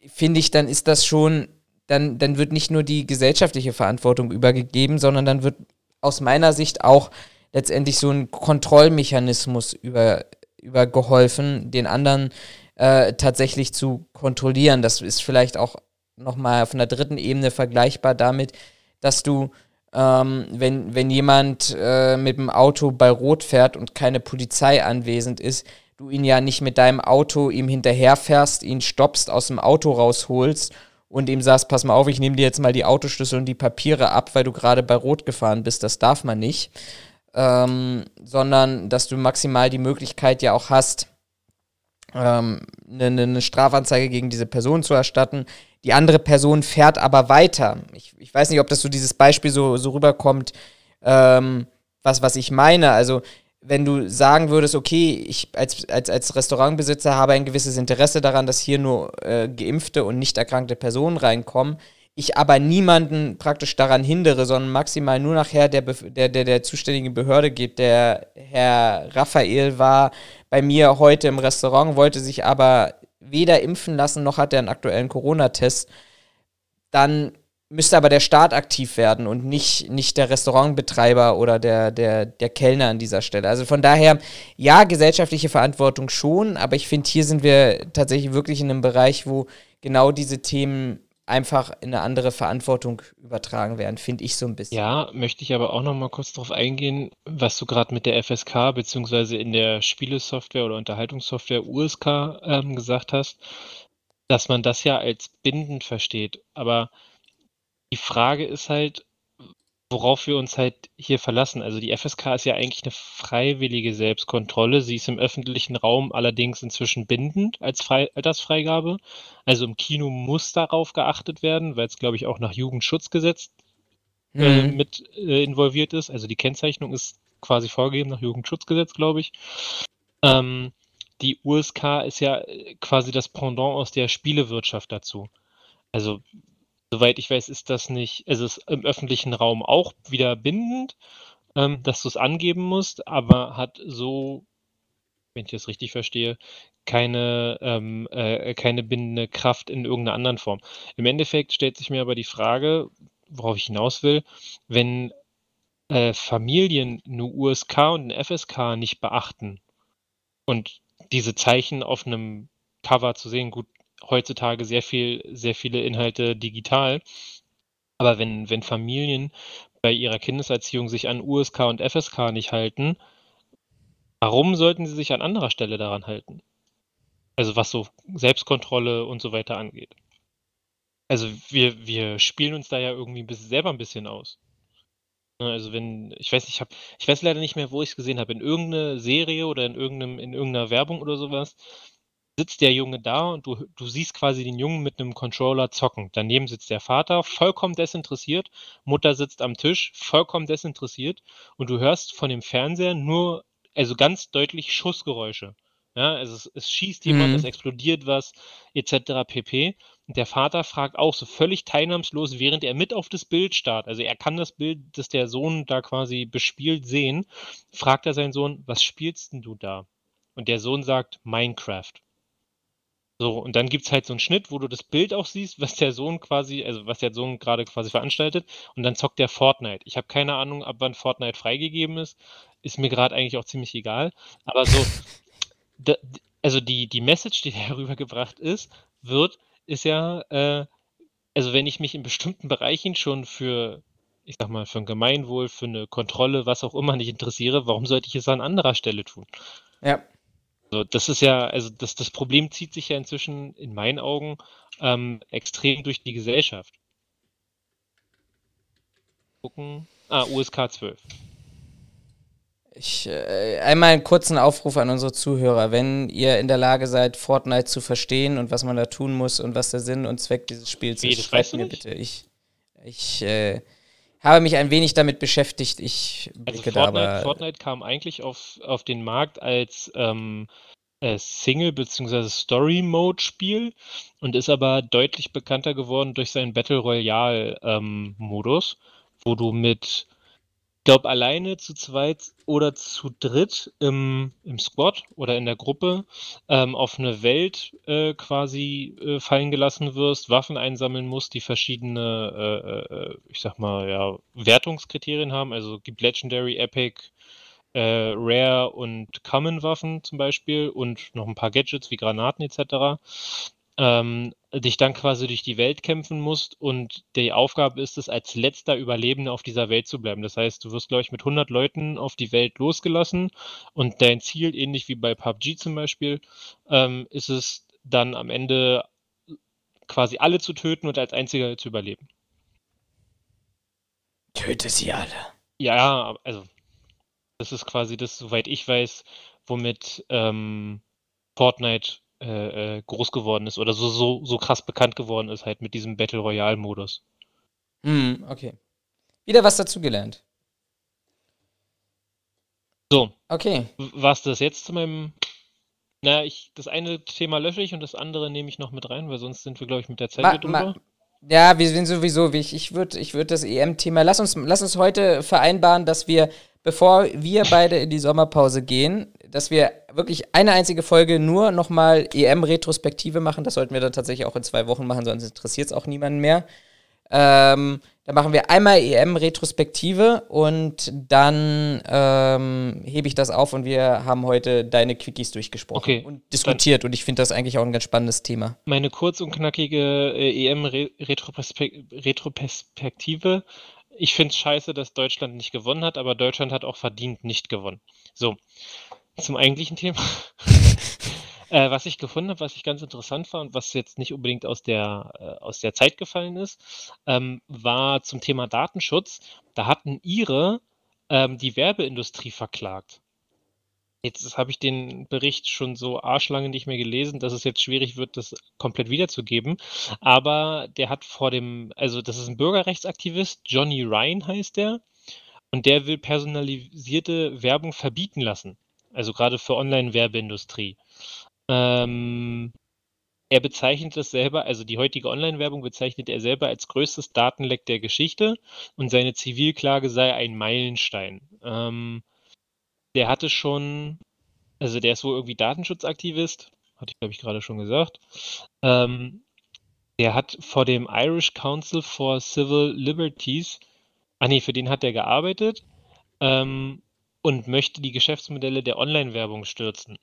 Finde ich, dann ist das schon dann, dann wird nicht nur die gesellschaftliche Verantwortung übergegeben, sondern dann wird aus meiner Sicht auch letztendlich so ein Kontrollmechanismus über, übergeholfen, den anderen äh, tatsächlich zu kontrollieren. Das ist vielleicht auch nochmal auf einer dritten Ebene vergleichbar damit, dass du, ähm, wenn, wenn jemand äh, mit dem Auto bei Rot fährt und keine Polizei anwesend ist, du ihn ja nicht mit deinem Auto ihm hinterherfährst, ihn stoppst, aus dem Auto rausholst und ihm sagst, pass mal auf, ich nehme dir jetzt mal die Autoschlüssel und die Papiere ab, weil du gerade bei Rot gefahren bist, das darf man nicht. ähm, sondern dass du maximal die Möglichkeit ja auch hast, ähm, eine, eine Strafanzeige gegen diese Person zu erstatten. Die andere Person fährt aber weiter. Ich, ich weiß nicht, ob das so dieses Beispiel so, so rüberkommt, ähm, was, was ich meine. Also, wenn du sagen würdest, okay, ich als, als, als Restaurantbesitzer habe ein gewisses Interesse daran, dass hier nur äh, geimpfte und nicht erkrankte Personen reinkommen, ich aber niemanden praktisch daran hindere, sondern maximal nur nachher der, der, der, der zuständigen Behörde gibt. Der Herr Raphael war bei mir heute im Restaurant, wollte sich aber weder impfen lassen, noch hat er einen aktuellen Corona-Test. Dann müsste aber der Staat aktiv werden und nicht, nicht der Restaurantbetreiber oder der, der, der Kellner an dieser Stelle. Also von daher, ja, gesellschaftliche Verantwortung schon, aber ich finde, hier sind wir tatsächlich wirklich in einem Bereich, wo genau diese Themen einfach in eine andere Verantwortung übertragen werden, finde ich so ein bisschen. Ja, möchte ich aber auch noch mal kurz darauf eingehen, was du gerade mit der FSK beziehungsweise in der Spielesoftware oder Unterhaltungssoftware USK ähm, gesagt hast, dass man das ja als bindend versteht. Aber die Frage ist halt, worauf wir uns halt hier verlassen. Also die FSK ist ja eigentlich eine freiwillige Selbstkontrolle. Sie ist im öffentlichen Raum allerdings inzwischen bindend als Frei Altersfreigabe. Also im Kino muss darauf geachtet werden, weil es, glaube ich, auch nach Jugendschutzgesetz äh, mhm. mit äh, involviert ist. Also die Kennzeichnung ist quasi vorgegeben nach Jugendschutzgesetz, glaube ich. Ähm, die USK ist ja äh, quasi das Pendant aus der Spielewirtschaft dazu. Also Soweit ich weiß, ist das nicht, also ist im öffentlichen Raum auch wieder bindend, ähm, dass du es angeben musst, aber hat so, wenn ich das richtig verstehe, keine, ähm, äh, keine bindende Kraft in irgendeiner anderen Form. Im Endeffekt stellt sich mir aber die Frage, worauf ich hinaus will, wenn äh, Familien eine USK und eine FSK nicht beachten und diese Zeichen auf einem Cover zu sehen, gut, heutzutage sehr viel, sehr viele Inhalte digital. Aber wenn, wenn Familien bei ihrer Kindeserziehung sich an USK und FSK nicht halten, warum sollten sie sich an anderer Stelle daran halten? Also was so Selbstkontrolle und so weiter angeht. Also wir, wir spielen uns da ja irgendwie selber ein bisschen aus. Ne, also wenn, ich weiß, ich habe, ich weiß leider nicht mehr, wo ich es gesehen habe, in irgendeiner Serie oder in irgendeinem, in irgendeiner Werbung oder sowas, sitzt der Junge da und du, du siehst quasi den Jungen mit einem Controller zocken. Daneben sitzt der Vater, vollkommen desinteressiert. Mutter sitzt am Tisch, vollkommen desinteressiert. Und du hörst von dem Fernseher nur, also ganz deutlich Schussgeräusche. Ja, also es, es schießt jemand, mhm. es explodiert was, etc. pp. Und der Vater fragt auch so völlig teilnahmslos, während er mit auf das Bild starrt. Also er kann das Bild, das der Sohn da quasi bespielt, sehen. Fragt er seinen Sohn, was spielst denn du da? Und der Sohn sagt Minecraft. So, und dann gibt es halt so einen Schnitt, wo du das Bild auch siehst, was der Sohn quasi, also was der Sohn gerade quasi veranstaltet, und dann zockt der Fortnite. Ich habe keine Ahnung, ab wann Fortnite freigegeben ist. Ist mir gerade eigentlich auch ziemlich egal. Aber so, da, also die, die Message, die herübergebracht ist, wird, ist ja, äh, also wenn ich mich in bestimmten Bereichen schon für, ich sag mal, für ein Gemeinwohl, für eine Kontrolle, was auch immer nicht interessiere, warum sollte ich es an anderer Stelle tun? Ja. Also das ist ja, also das, das Problem zieht sich ja inzwischen in meinen Augen ähm, extrem durch die Gesellschaft. Gucken. Ah, USK 12. Ich, äh, einmal einen kurzen Aufruf an unsere Zuhörer. Wenn ihr in der Lage seid, Fortnite zu verstehen und was man da tun muss und was der Sinn und Zweck dieses Spiels ist, schreibt mir bitte. Ich, ich äh, habe mich ein wenig damit beschäftigt. Ich also Fortnite, Fortnite kam eigentlich auf, auf den Markt als ähm, äh, Single- bzw. Story-Mode-Spiel und ist aber deutlich bekannter geworden durch seinen Battle Royale-Modus, ähm, wo du mit glaube, alleine zu zweit oder zu dritt im, im Squad oder in der Gruppe ähm, auf eine Welt äh, quasi äh, fallen gelassen wirst, Waffen einsammeln musst, die verschiedene, äh, äh, ich sag mal, ja, Wertungskriterien haben. Also gibt Legendary, Epic, äh, Rare und Common Waffen zum Beispiel und noch ein paar Gadgets wie Granaten etc ähm, dich dann quasi durch die Welt kämpfen musst und die Aufgabe ist es, als letzter Überlebender auf dieser Welt zu bleiben. Das heißt, du wirst, glaube ich, mit 100 Leuten auf die Welt losgelassen und dein Ziel, ähnlich wie bei PUBG zum Beispiel, ähm, ist es dann am Ende quasi alle zu töten und als einziger zu überleben. Töte sie alle. Ja, also Das ist quasi das, soweit ich weiß, womit ähm, Fortnite äh, äh, groß geworden ist oder so, so, so krass bekannt geworden ist, halt mit diesem Battle Royale-Modus. Hm, okay. Wieder was dazugelernt. So. Okay. Was das jetzt zu meinem. Na, ich, das eine Thema lösche ich und das andere nehme ich noch mit rein, weil sonst sind wir, glaube ich, mit der Zeit Ma, drüber. Ma, ja, wir sind sowieso, ich, ich würde ich würd das EM-Thema, lass uns, lass uns heute vereinbaren, dass wir, bevor wir beide in die Sommerpause gehen, dass wir wirklich eine einzige Folge nur nochmal EM-Retrospektive machen. Das sollten wir dann tatsächlich auch in zwei Wochen machen, sonst interessiert es auch niemanden mehr. Ähm, da machen wir einmal EM-Retrospektive und dann ähm, hebe ich das auf und wir haben heute deine Quickies durchgesprochen okay, und diskutiert. Und ich finde das eigentlich auch ein ganz spannendes Thema. Meine kurz und knackige äh, EM-Retroperspektive. Ich finde es scheiße, dass Deutschland nicht gewonnen hat, aber Deutschland hat auch verdient nicht gewonnen. So, zum eigentlichen Thema. Äh, was ich gefunden habe, was ich ganz interessant war und was jetzt nicht unbedingt aus der, äh, aus der Zeit gefallen ist, ähm, war zum Thema Datenschutz. Da hatten ihre ähm, die Werbeindustrie verklagt. Jetzt habe ich den Bericht schon so arschlange nicht mehr gelesen, dass es jetzt schwierig wird, das komplett wiederzugeben. Aber der hat vor dem, also das ist ein Bürgerrechtsaktivist, Johnny Ryan heißt der, und der will personalisierte Werbung verbieten lassen. Also gerade für Online-Werbeindustrie. Ähm, er bezeichnet es selber, also die heutige Online-Werbung bezeichnet er selber als größtes Datenleck der Geschichte und seine Zivilklage sei ein Meilenstein. Ähm, der hatte schon, also der ist wohl irgendwie Datenschutzaktivist, hatte ich glaube ich gerade schon gesagt. Ähm, der hat vor dem Irish Council for Civil Liberties, ah nee, für den hat er gearbeitet ähm, und möchte die Geschäftsmodelle der Online-Werbung stürzen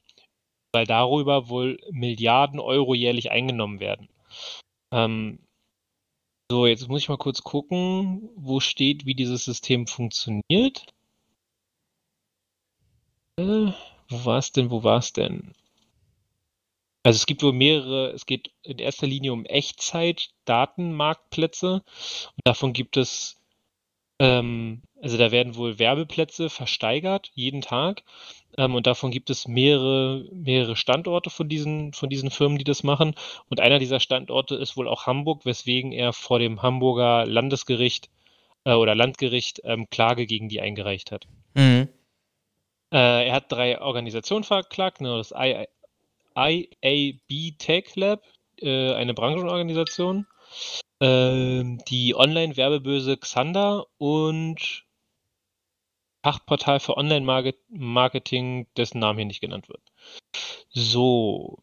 weil darüber wohl Milliarden Euro jährlich eingenommen werden. Ähm, so, jetzt muss ich mal kurz gucken, wo steht, wie dieses System funktioniert. Äh, wo war es denn, wo war es denn? Also es gibt wohl mehrere, es geht in erster Linie um Echtzeit-Datenmarktplätze und davon gibt es, ähm, also da werden wohl Werbeplätze versteigert jeden Tag ähm, und davon gibt es mehrere, mehrere Standorte von diesen, von diesen Firmen, die das machen. Und einer dieser Standorte ist wohl auch Hamburg, weswegen er vor dem Hamburger Landesgericht äh, oder Landgericht ähm, Klage gegen die eingereicht hat. Mhm. Äh, er hat drei Organisationen verklagt, ne, das I IAB Tech Lab, äh, eine Branchenorganisation, ähm, die Online-Werbeböse Xander und Fachportal für Online-Marketing, dessen Name hier nicht genannt wird. So,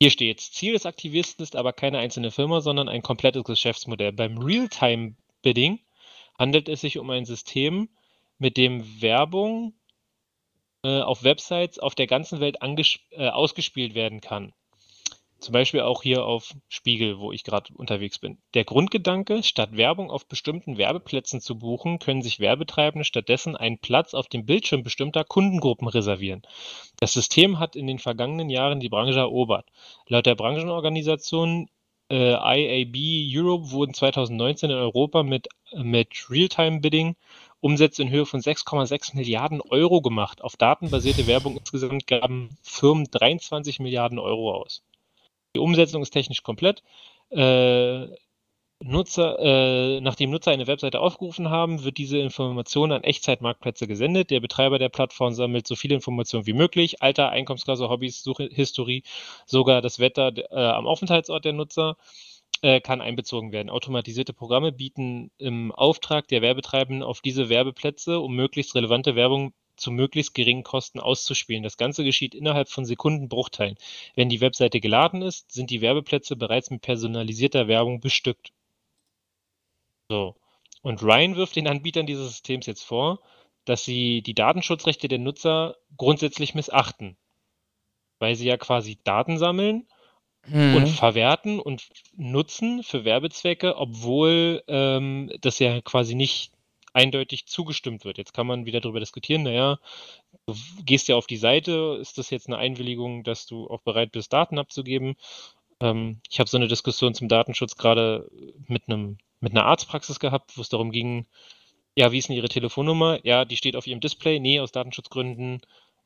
hier steht, Ziel des Aktivisten ist aber keine einzelne Firma, sondern ein komplettes Geschäftsmodell. Beim Realtime-Bidding handelt es sich um ein System, mit dem Werbung äh, auf Websites auf der ganzen Welt äh, ausgespielt werden kann. Zum Beispiel auch hier auf Spiegel, wo ich gerade unterwegs bin. Der Grundgedanke, statt Werbung auf bestimmten Werbeplätzen zu buchen, können sich Werbetreibende stattdessen einen Platz auf dem Bildschirm bestimmter Kundengruppen reservieren. Das System hat in den vergangenen Jahren die Branche erobert. Laut der Branchenorganisation äh, IAB Europe wurden 2019 in Europa mit, mit Realtime-Bidding Umsätze in Höhe von 6,6 Milliarden Euro gemacht. Auf datenbasierte Werbung insgesamt gaben Firmen 23 Milliarden Euro aus. Die Umsetzung ist technisch komplett. Äh, Nutzer, äh, nachdem Nutzer eine Webseite aufgerufen haben, wird diese Information an Echtzeitmarktplätze gesendet. Der Betreiber der Plattform sammelt so viele Informationen wie möglich: Alter, Einkommensklasse, Hobbys, Suchhistorie, sogar das Wetter äh, am Aufenthaltsort der Nutzer äh, kann einbezogen werden. Automatisierte Programme bieten im Auftrag der Werbetreibenden auf diese Werbeplätze, um möglichst relevante Werbung zu möglichst geringen Kosten auszuspielen. Das Ganze geschieht innerhalb von Sekundenbruchteilen. Wenn die Webseite geladen ist, sind die Werbeplätze bereits mit personalisierter Werbung bestückt. So. Und Ryan wirft den Anbietern dieses Systems jetzt vor, dass sie die Datenschutzrechte der Nutzer grundsätzlich missachten, weil sie ja quasi Daten sammeln hm. und verwerten und nutzen für Werbezwecke, obwohl ähm, das ja quasi nicht eindeutig zugestimmt wird. Jetzt kann man wieder darüber diskutieren, naja, du gehst ja auf die Seite, ist das jetzt eine Einwilligung, dass du auch bereit bist, Daten abzugeben? Ähm, ich habe so eine Diskussion zum Datenschutz gerade mit mit einer Arztpraxis gehabt, wo es darum ging, ja, wie ist denn Ihre Telefonnummer? Ja, die steht auf Ihrem Display. Nee, aus Datenschutzgründen.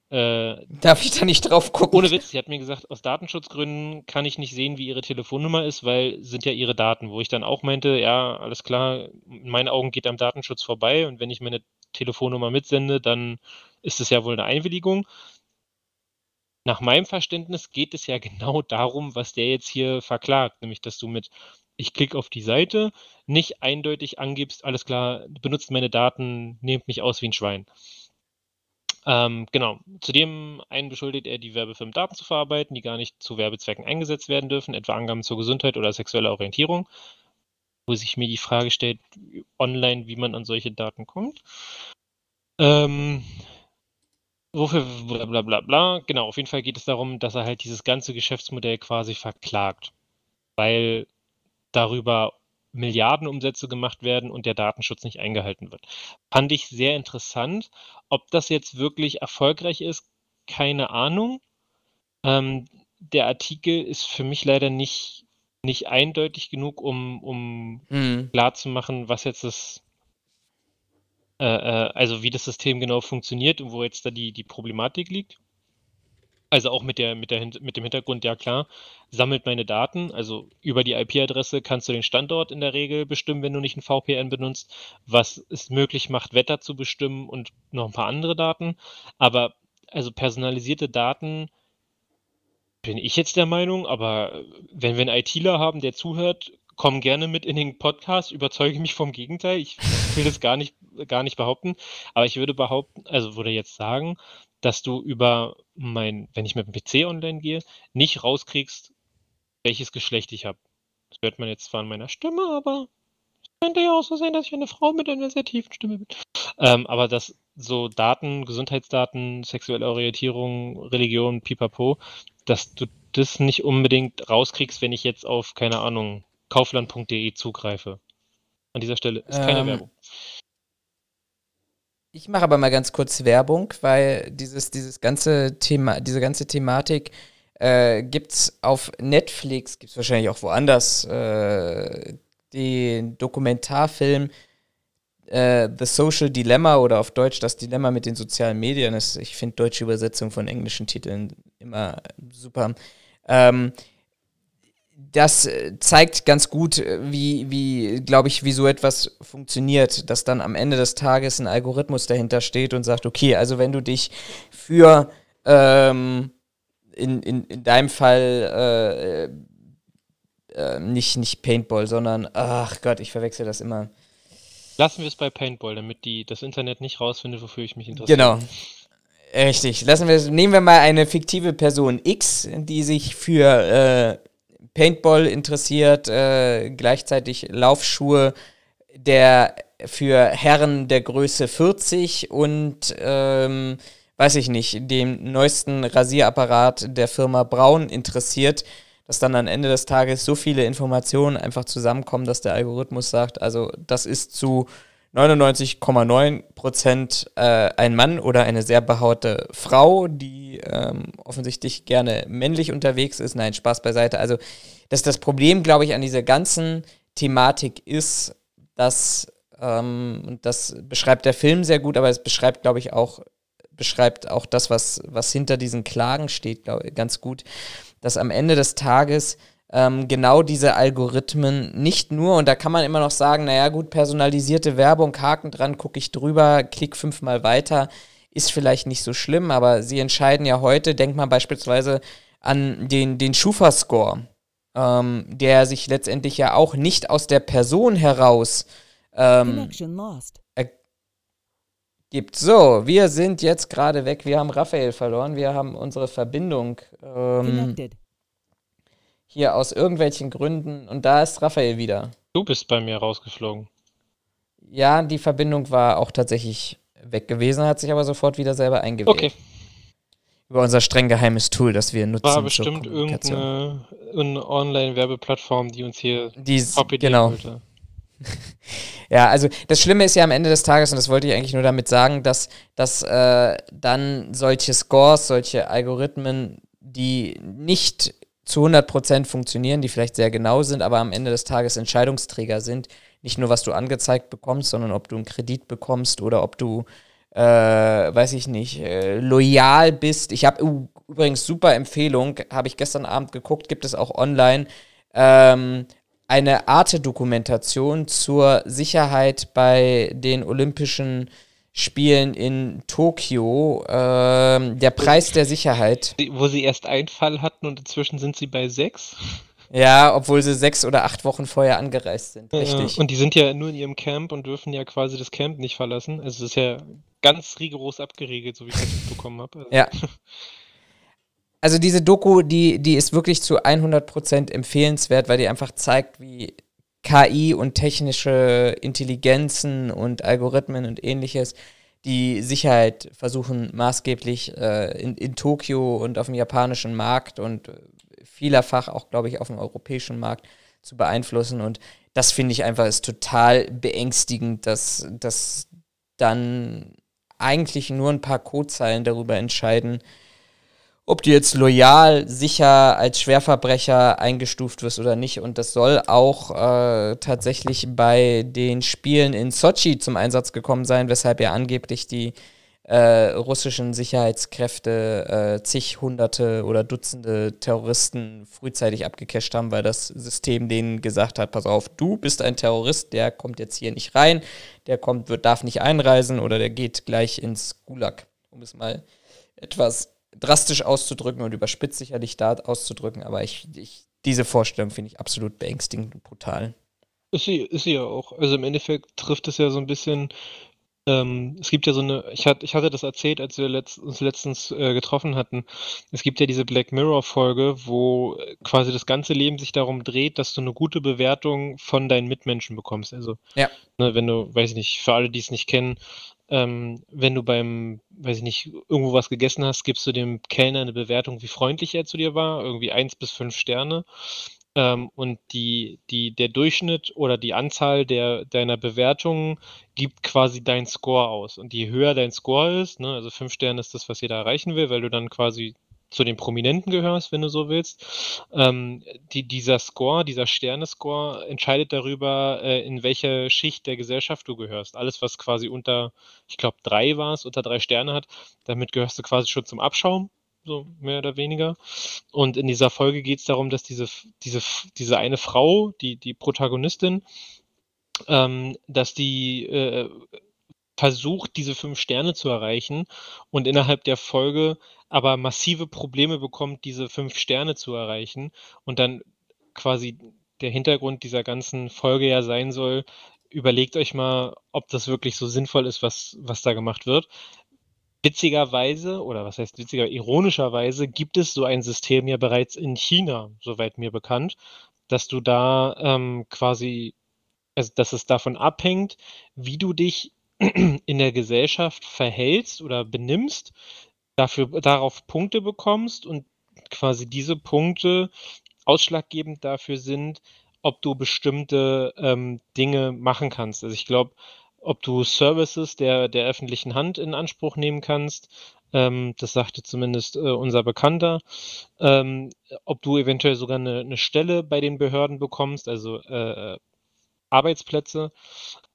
Äh, Darf ich da nicht drauf gucken? ohne Witz, sie hat mir gesagt, aus Datenschutzgründen kann ich nicht sehen, wie Ihre Telefonnummer ist, weil sind ja Ihre Daten. Wo ich dann auch meinte, ja, alles klar, in meinen Augen geht am Datenschutz vorbei und wenn ich meine Telefonnummer mitsende, dann ist es ja wohl eine Einwilligung. Nach meinem Verständnis geht es ja genau darum, was der jetzt hier verklagt, nämlich dass du mit ich klicke auf die Seite, nicht eindeutig angibst, alles klar, benutzt meine Daten, nehmt mich aus wie ein Schwein. Ähm, genau. Zudem einen beschuldigt er, die Werbefirmen Daten zu verarbeiten, die gar nicht zu Werbezwecken eingesetzt werden dürfen, etwa Angaben zur Gesundheit oder sexueller Orientierung. Wo sich mir die Frage stellt, online, wie man an solche Daten kommt. Ähm, wofür, bla bla bla bla. Genau, auf jeden Fall geht es darum, dass er halt dieses ganze Geschäftsmodell quasi verklagt. Weil darüber Milliardenumsätze gemacht werden und der Datenschutz nicht eingehalten wird. Fand ich sehr interessant. Ob das jetzt wirklich erfolgreich ist, keine Ahnung. Ähm, der Artikel ist für mich leider nicht, nicht eindeutig genug, um, um Mhm. klarzumachen, was jetzt das, äh, äh, also wie das System genau funktioniert und wo jetzt da die, die Problematik liegt. Also auch mit, der, mit, der, mit dem Hintergrund, ja klar, sammelt meine Daten. Also über die IP-Adresse kannst du den Standort in der Regel bestimmen, wenn du nicht ein VPN benutzt, was es möglich macht, Wetter zu bestimmen und noch ein paar andere Daten. Aber also personalisierte Daten bin ich jetzt der Meinung, aber wenn wir einen ITler haben, der zuhört, komm gerne mit in den Podcast, überzeuge mich vom Gegenteil. Ich will das gar nicht, gar nicht behaupten, aber ich würde behaupten, also würde jetzt sagen, dass du über mein, wenn ich mit dem PC online gehe, nicht rauskriegst, welches Geschlecht ich habe. Das hört man jetzt zwar an meiner Stimme, aber es könnte ja auch so sein, dass ich eine Frau mit einer sehr tiefen Stimme bin. Ähm, aber dass so Daten, Gesundheitsdaten, sexuelle Orientierung, Religion, pipapo, dass du das nicht unbedingt rauskriegst, wenn ich jetzt auf, keine Ahnung, kaufland.de zugreife. An dieser Stelle ist keine Ähm, Werbung. Ich mache aber mal ganz kurz Werbung, weil dieses, dieses ganze Thema, diese ganze Thematik äh, gibt's auf Netflix, gibt's wahrscheinlich auch woanders, äh, den Dokumentarfilm äh, The Social Dilemma oder auf Deutsch das Dilemma mit den sozialen Medien. Das, ich finde deutsche Übersetzung von englischen Titeln immer super. Ähm, das äh, zeigt ganz gut, äh, wie, wie glaube ich, wie so etwas funktioniert, dass dann am Ende des Tages ein Algorithmus dahinter steht und sagt, okay, also wenn du dich für ähm, in, in, in deinem Fall äh, äh, nicht, nicht Paintball, sondern, ach Gott, ich verwechsel das immer. Lassen wir es bei Paintball, damit die, das Internet nicht rausfindet, wofür ich mich interessiere. Genau. Richtig. Lassen wir, nehmen wir mal eine fiktive Person X, die sich für äh, Paintball interessiert, äh, gleichzeitig Laufschuhe der für Herren der Größe 40 und ähm, weiß ich nicht, dem neuesten Rasierapparat der Firma Braun interessiert, dass dann am Ende des Tages so viele Informationen einfach zusammenkommen, dass der Algorithmus sagt, also das ist zu 99,9 Prozent äh, ein Mann oder eine sehr behaute Frau, die ähm, offensichtlich gerne männlich unterwegs ist. Nein, Spaß beiseite. Also, dass das Problem, glaube ich, an dieser ganzen Thematik ist, dass, ähm, und das beschreibt der Film sehr gut, aber es beschreibt, glaube ich, auch, beschreibt auch das, was, was hinter diesen Klagen steht, glaub, ganz gut, dass am Ende des Tages ähm, genau diese Algorithmen nicht nur, und da kann man immer noch sagen, naja gut, personalisierte Werbung, Haken dran, gucke ich drüber, klick fünfmal weiter, ist vielleicht nicht so schlimm, aber sie entscheiden ja heute, denkt man beispielsweise an den, den Schufa-Score, ähm, der sich letztendlich ja auch nicht aus der Person heraus ähm, gibt. So, wir sind jetzt gerade weg, wir haben Raphael verloren, wir haben unsere Verbindung ähm, Connected. Hier aus irgendwelchen Gründen und da ist Raphael wieder. Du bist bei mir rausgeflogen. Ja, die Verbindung war auch tatsächlich weg gewesen, hat sich aber sofort wieder selber eingewählt. Okay, Über unser streng geheimes Tool, das wir nutzen. war bestimmt irgendeine, Online-Werbeplattform, die uns hier Dies, genau. wollte. Ja, also das Schlimme ist ja am Ende des Tages, und das wollte ich eigentlich nur damit sagen, dass, dass äh, dann solche Scores, solche Algorithmen, die nicht zu 100% funktionieren, die vielleicht sehr genau sind, aber am Ende des Tages Entscheidungsträger sind. Nicht nur, was du angezeigt bekommst, sondern ob du einen Kredit bekommst oder ob du, äh, weiß ich nicht, äh, loyal bist. Ich habe uh, übrigens super Empfehlung, habe ich gestern Abend geguckt, gibt es auch online. Ähm, eine Arte-Dokumentation zur Sicherheit bei den Olympischen Spielen in Tokio. Ähm, der Preis der Sicherheit. Wo sie erst einen Fall hatten und inzwischen sind sie bei sechs. Ja, obwohl sie sechs oder acht Wochen vorher angereist sind. Richtig. Ja, und die sind ja nur in ihrem Camp und dürfen ja quasi das Camp nicht verlassen. Also es ist ja ganz rigoros abgeregelt, so wie ich das mitbekommen habe. Also. Ja. Also diese Doku, die, die ist wirklich zu 100% empfehlenswert, weil die einfach zeigt, wie KI und technische Intelligenzen und Algorithmen und ähnliches die Sicherheit versuchen maßgeblich äh, in, in Tokio und auf dem japanischen Markt und vielerfach auch, glaube ich, auf dem europäischen Markt zu beeinflussen. Und das finde ich einfach ist total beängstigend, dass, dass dann eigentlich nur ein paar Codezeilen darüber entscheiden, ob du jetzt loyal, sicher als Schwerverbrecher eingestuft wirst oder nicht. Und das soll auch äh, tatsächlich bei den Spielen in Sochi zum Einsatz gekommen sein, weshalb ja angeblich die äh, russischen Sicherheitskräfte äh, zig Hunderte oder Dutzende Terroristen frühzeitig abgecasht haben, weil das System denen gesagt hat, pass auf, du bist ein Terrorist, der kommt jetzt hier nicht rein, der kommt, wird, darf nicht einreisen oder der geht gleich ins Gulag, um es mal etwas drastisch auszudrücken und überspitzt sicherlich da auszudrücken, aber ich, ich diese Vorstellung finde ich absolut beängstigend und brutal. Ist sie, ist sie ja auch. Also im Endeffekt trifft es ja so ein bisschen ähm, es gibt ja so eine, ich, hat, ich hatte das erzählt, als wir letzt, uns letztens äh, getroffen hatten. Es gibt ja diese Black Mirror-Folge, wo quasi das ganze Leben sich darum dreht, dass du eine gute Bewertung von deinen Mitmenschen bekommst. Also, ja. ne, wenn du, weiß ich nicht, für alle, die es nicht kennen, ähm, wenn du beim, weiß ich nicht, irgendwo was gegessen hast, gibst du dem Kellner eine Bewertung, wie freundlich er zu dir war, irgendwie eins bis fünf Sterne. Ähm, und die, die, der Durchschnitt oder die Anzahl der, deiner Bewertungen gibt quasi deinen Score aus. Und je höher dein Score ist, ne, also fünf Sterne ist das, was jeder erreichen will, weil du dann quasi zu den Prominenten gehörst, wenn du so willst. Ähm, die, dieser Score, dieser Sternescore entscheidet darüber, äh, in welche Schicht der Gesellschaft du gehörst. Alles, was quasi unter, ich glaube, drei war es, unter drei Sterne hat, damit gehörst du quasi schon zum Abschaum, so mehr oder weniger. Und in dieser Folge geht es darum, dass diese, diese, diese eine Frau, die, die Protagonistin, ähm, dass die äh, versucht, diese fünf Sterne zu erreichen und innerhalb der Folge aber massive Probleme bekommt, diese fünf Sterne zu erreichen und dann quasi der Hintergrund dieser ganzen Folge ja sein soll, überlegt euch mal, ob das wirklich so sinnvoll ist, was, was da gemacht wird. Witzigerweise, oder was heißt witziger, ironischerweise gibt es so ein System ja bereits in China, soweit mir bekannt, dass du da ähm, quasi, also dass es davon abhängt, wie du dich in der Gesellschaft verhältst oder benimmst, dafür darauf Punkte bekommst und quasi diese Punkte ausschlaggebend dafür sind, ob du bestimmte ähm, Dinge machen kannst. Also ich glaube, ob du Services der, der öffentlichen Hand in Anspruch nehmen kannst, ähm, das sagte zumindest äh, unser Bekannter, ähm, ob du eventuell sogar eine, eine, Stelle bei den Behörden bekommst, also äh, Arbeitsplätze.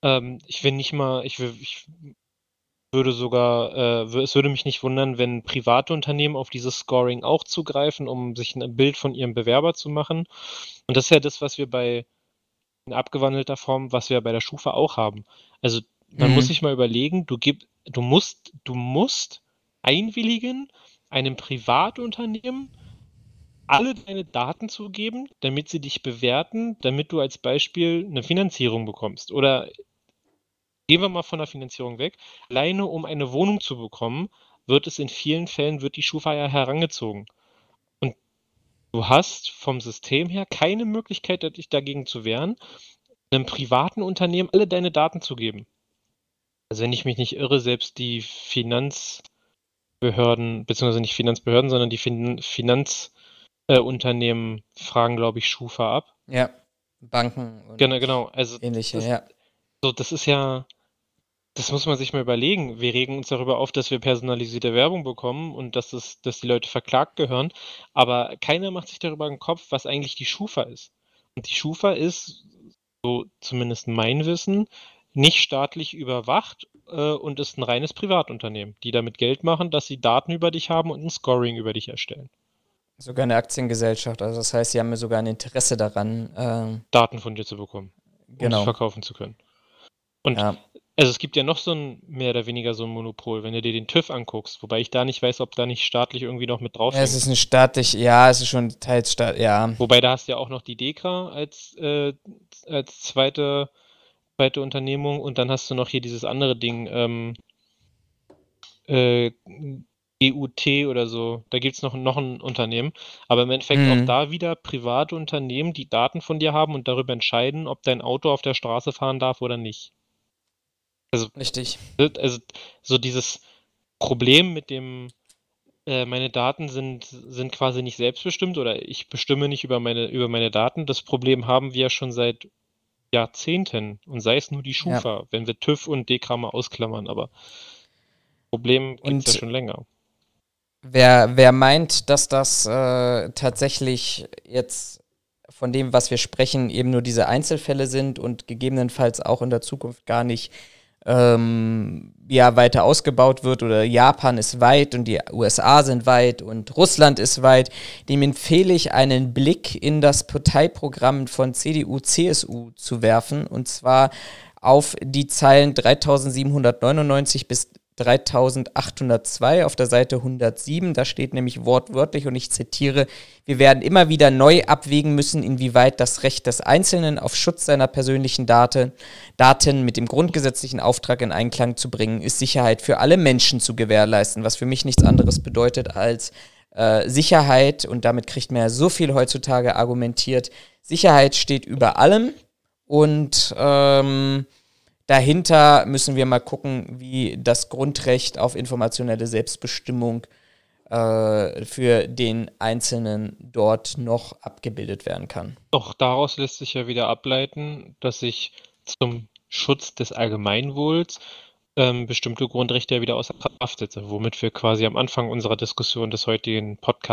Ähm, ich will nicht mal, ich, will, ich würde sogar, äh, es würde mich nicht wundern, wenn private Unternehmen auf dieses Scoring auch zugreifen, um sich ein Bild von ihrem Bewerber zu machen. Und das ist ja das, was wir bei in abgewandelter Form, was wir bei der Schufa auch haben. Also man mhm. muss sich mal überlegen, du gib, du musst, du musst einwilligen, einem Privatunternehmen alle deine Daten zu geben, damit sie dich bewerten, damit du als Beispiel eine Finanzierung bekommst. Oder Gehen wir mal von der Finanzierung weg. Alleine um eine Wohnung zu bekommen, wird es in vielen Fällen, wird die Schufa ja herangezogen. Und du hast vom System her keine Möglichkeit, dich dagegen zu wehren, einem privaten Unternehmen alle deine Daten zu geben. Also wenn ich mich nicht irre, selbst die Finanzbehörden, beziehungsweise nicht Finanzbehörden, sondern die fin Finanzunternehmen äh, fragen, glaube ich, Schufa ab. Ja, Banken und genau, genau. Also ähnliche, das, ja. So, das ist ja, das muss man sich mal überlegen. Wir regen uns darüber auf, dass wir personalisierte Werbung bekommen und dass, es, dass die Leute verklagt gehören. Aber keiner macht sich darüber einen Kopf, was eigentlich die Schufa ist. Und die Schufa ist, so zumindest mein Wissen, nicht staatlich überwacht äh, und ist ein reines Privatunternehmen, die damit Geld machen, dass sie Daten über dich haben und ein Scoring über dich erstellen. Sogar eine Aktiengesellschaft. Also das heißt, sie haben sogar ein Interesse daran, ähm, Daten von dir zu bekommen, um genau. verkaufen zu können. Und ja. also es gibt ja noch so ein mehr oder weniger so ein Monopol, wenn du dir den TÜV anguckst, wobei ich da nicht weiß, ob da nicht staatlich irgendwie noch mit drauf ist. Ja, es ist ein staatlich, ja, es ist schon teils staat, ja. Wobei da hast du ja auch noch die Dekra als, äh, als zweite, zweite Unternehmung und dann hast du noch hier dieses andere Ding, ähm, äh, EUT oder so. Da gibt es noch, noch ein Unternehmen. Aber im Endeffekt mhm. auch da wieder private Unternehmen, die Daten von dir haben und darüber entscheiden, ob dein Auto auf der Straße fahren darf oder nicht. Also, Richtig. Also so dieses Problem mit dem, äh, meine Daten sind, sind quasi nicht selbstbestimmt oder ich bestimme nicht über meine, über meine Daten. Das Problem haben wir schon seit Jahrzehnten und sei es nur die Schufa, ja. wenn wir TÜV und DEKRA ausklammern, aber Problem gibt es ja schon länger. Wer, wer meint, dass das äh, tatsächlich jetzt von dem, was wir sprechen, eben nur diese Einzelfälle sind und gegebenenfalls auch in der Zukunft gar nicht ähm, ja, weiter ausgebaut wird oder Japan ist weit und die USA sind weit und Russland ist weit, dem empfehle ich einen Blick in das Parteiprogramm von CDU, CSU zu werfen und zwar auf die Zeilen 3799 bis 3802 auf der Seite 107. Da steht nämlich wortwörtlich und ich zitiere, wir werden immer wieder neu abwägen müssen, inwieweit das Recht des Einzelnen auf Schutz seiner persönlichen Daten, Daten mit dem grundgesetzlichen Auftrag in Einklang zu bringen, ist Sicherheit für alle Menschen zu gewährleisten, was für mich nichts anderes bedeutet als äh, Sicherheit und damit kriegt man ja so viel heutzutage argumentiert. Sicherheit steht über allem und ähm, dahinter müssen wir mal gucken, wie das Grundrecht auf informationelle Selbstbestimmung äh, für den Einzelnen dort noch abgebildet werden kann. Doch daraus lässt sich ja wieder ableiten, dass sich zum Schutz des Allgemeinwohls ähm, bestimmte Grundrechte ja wieder außer Kraft setzen, womit wir quasi am Anfang unserer Diskussion des heutigen Podcasts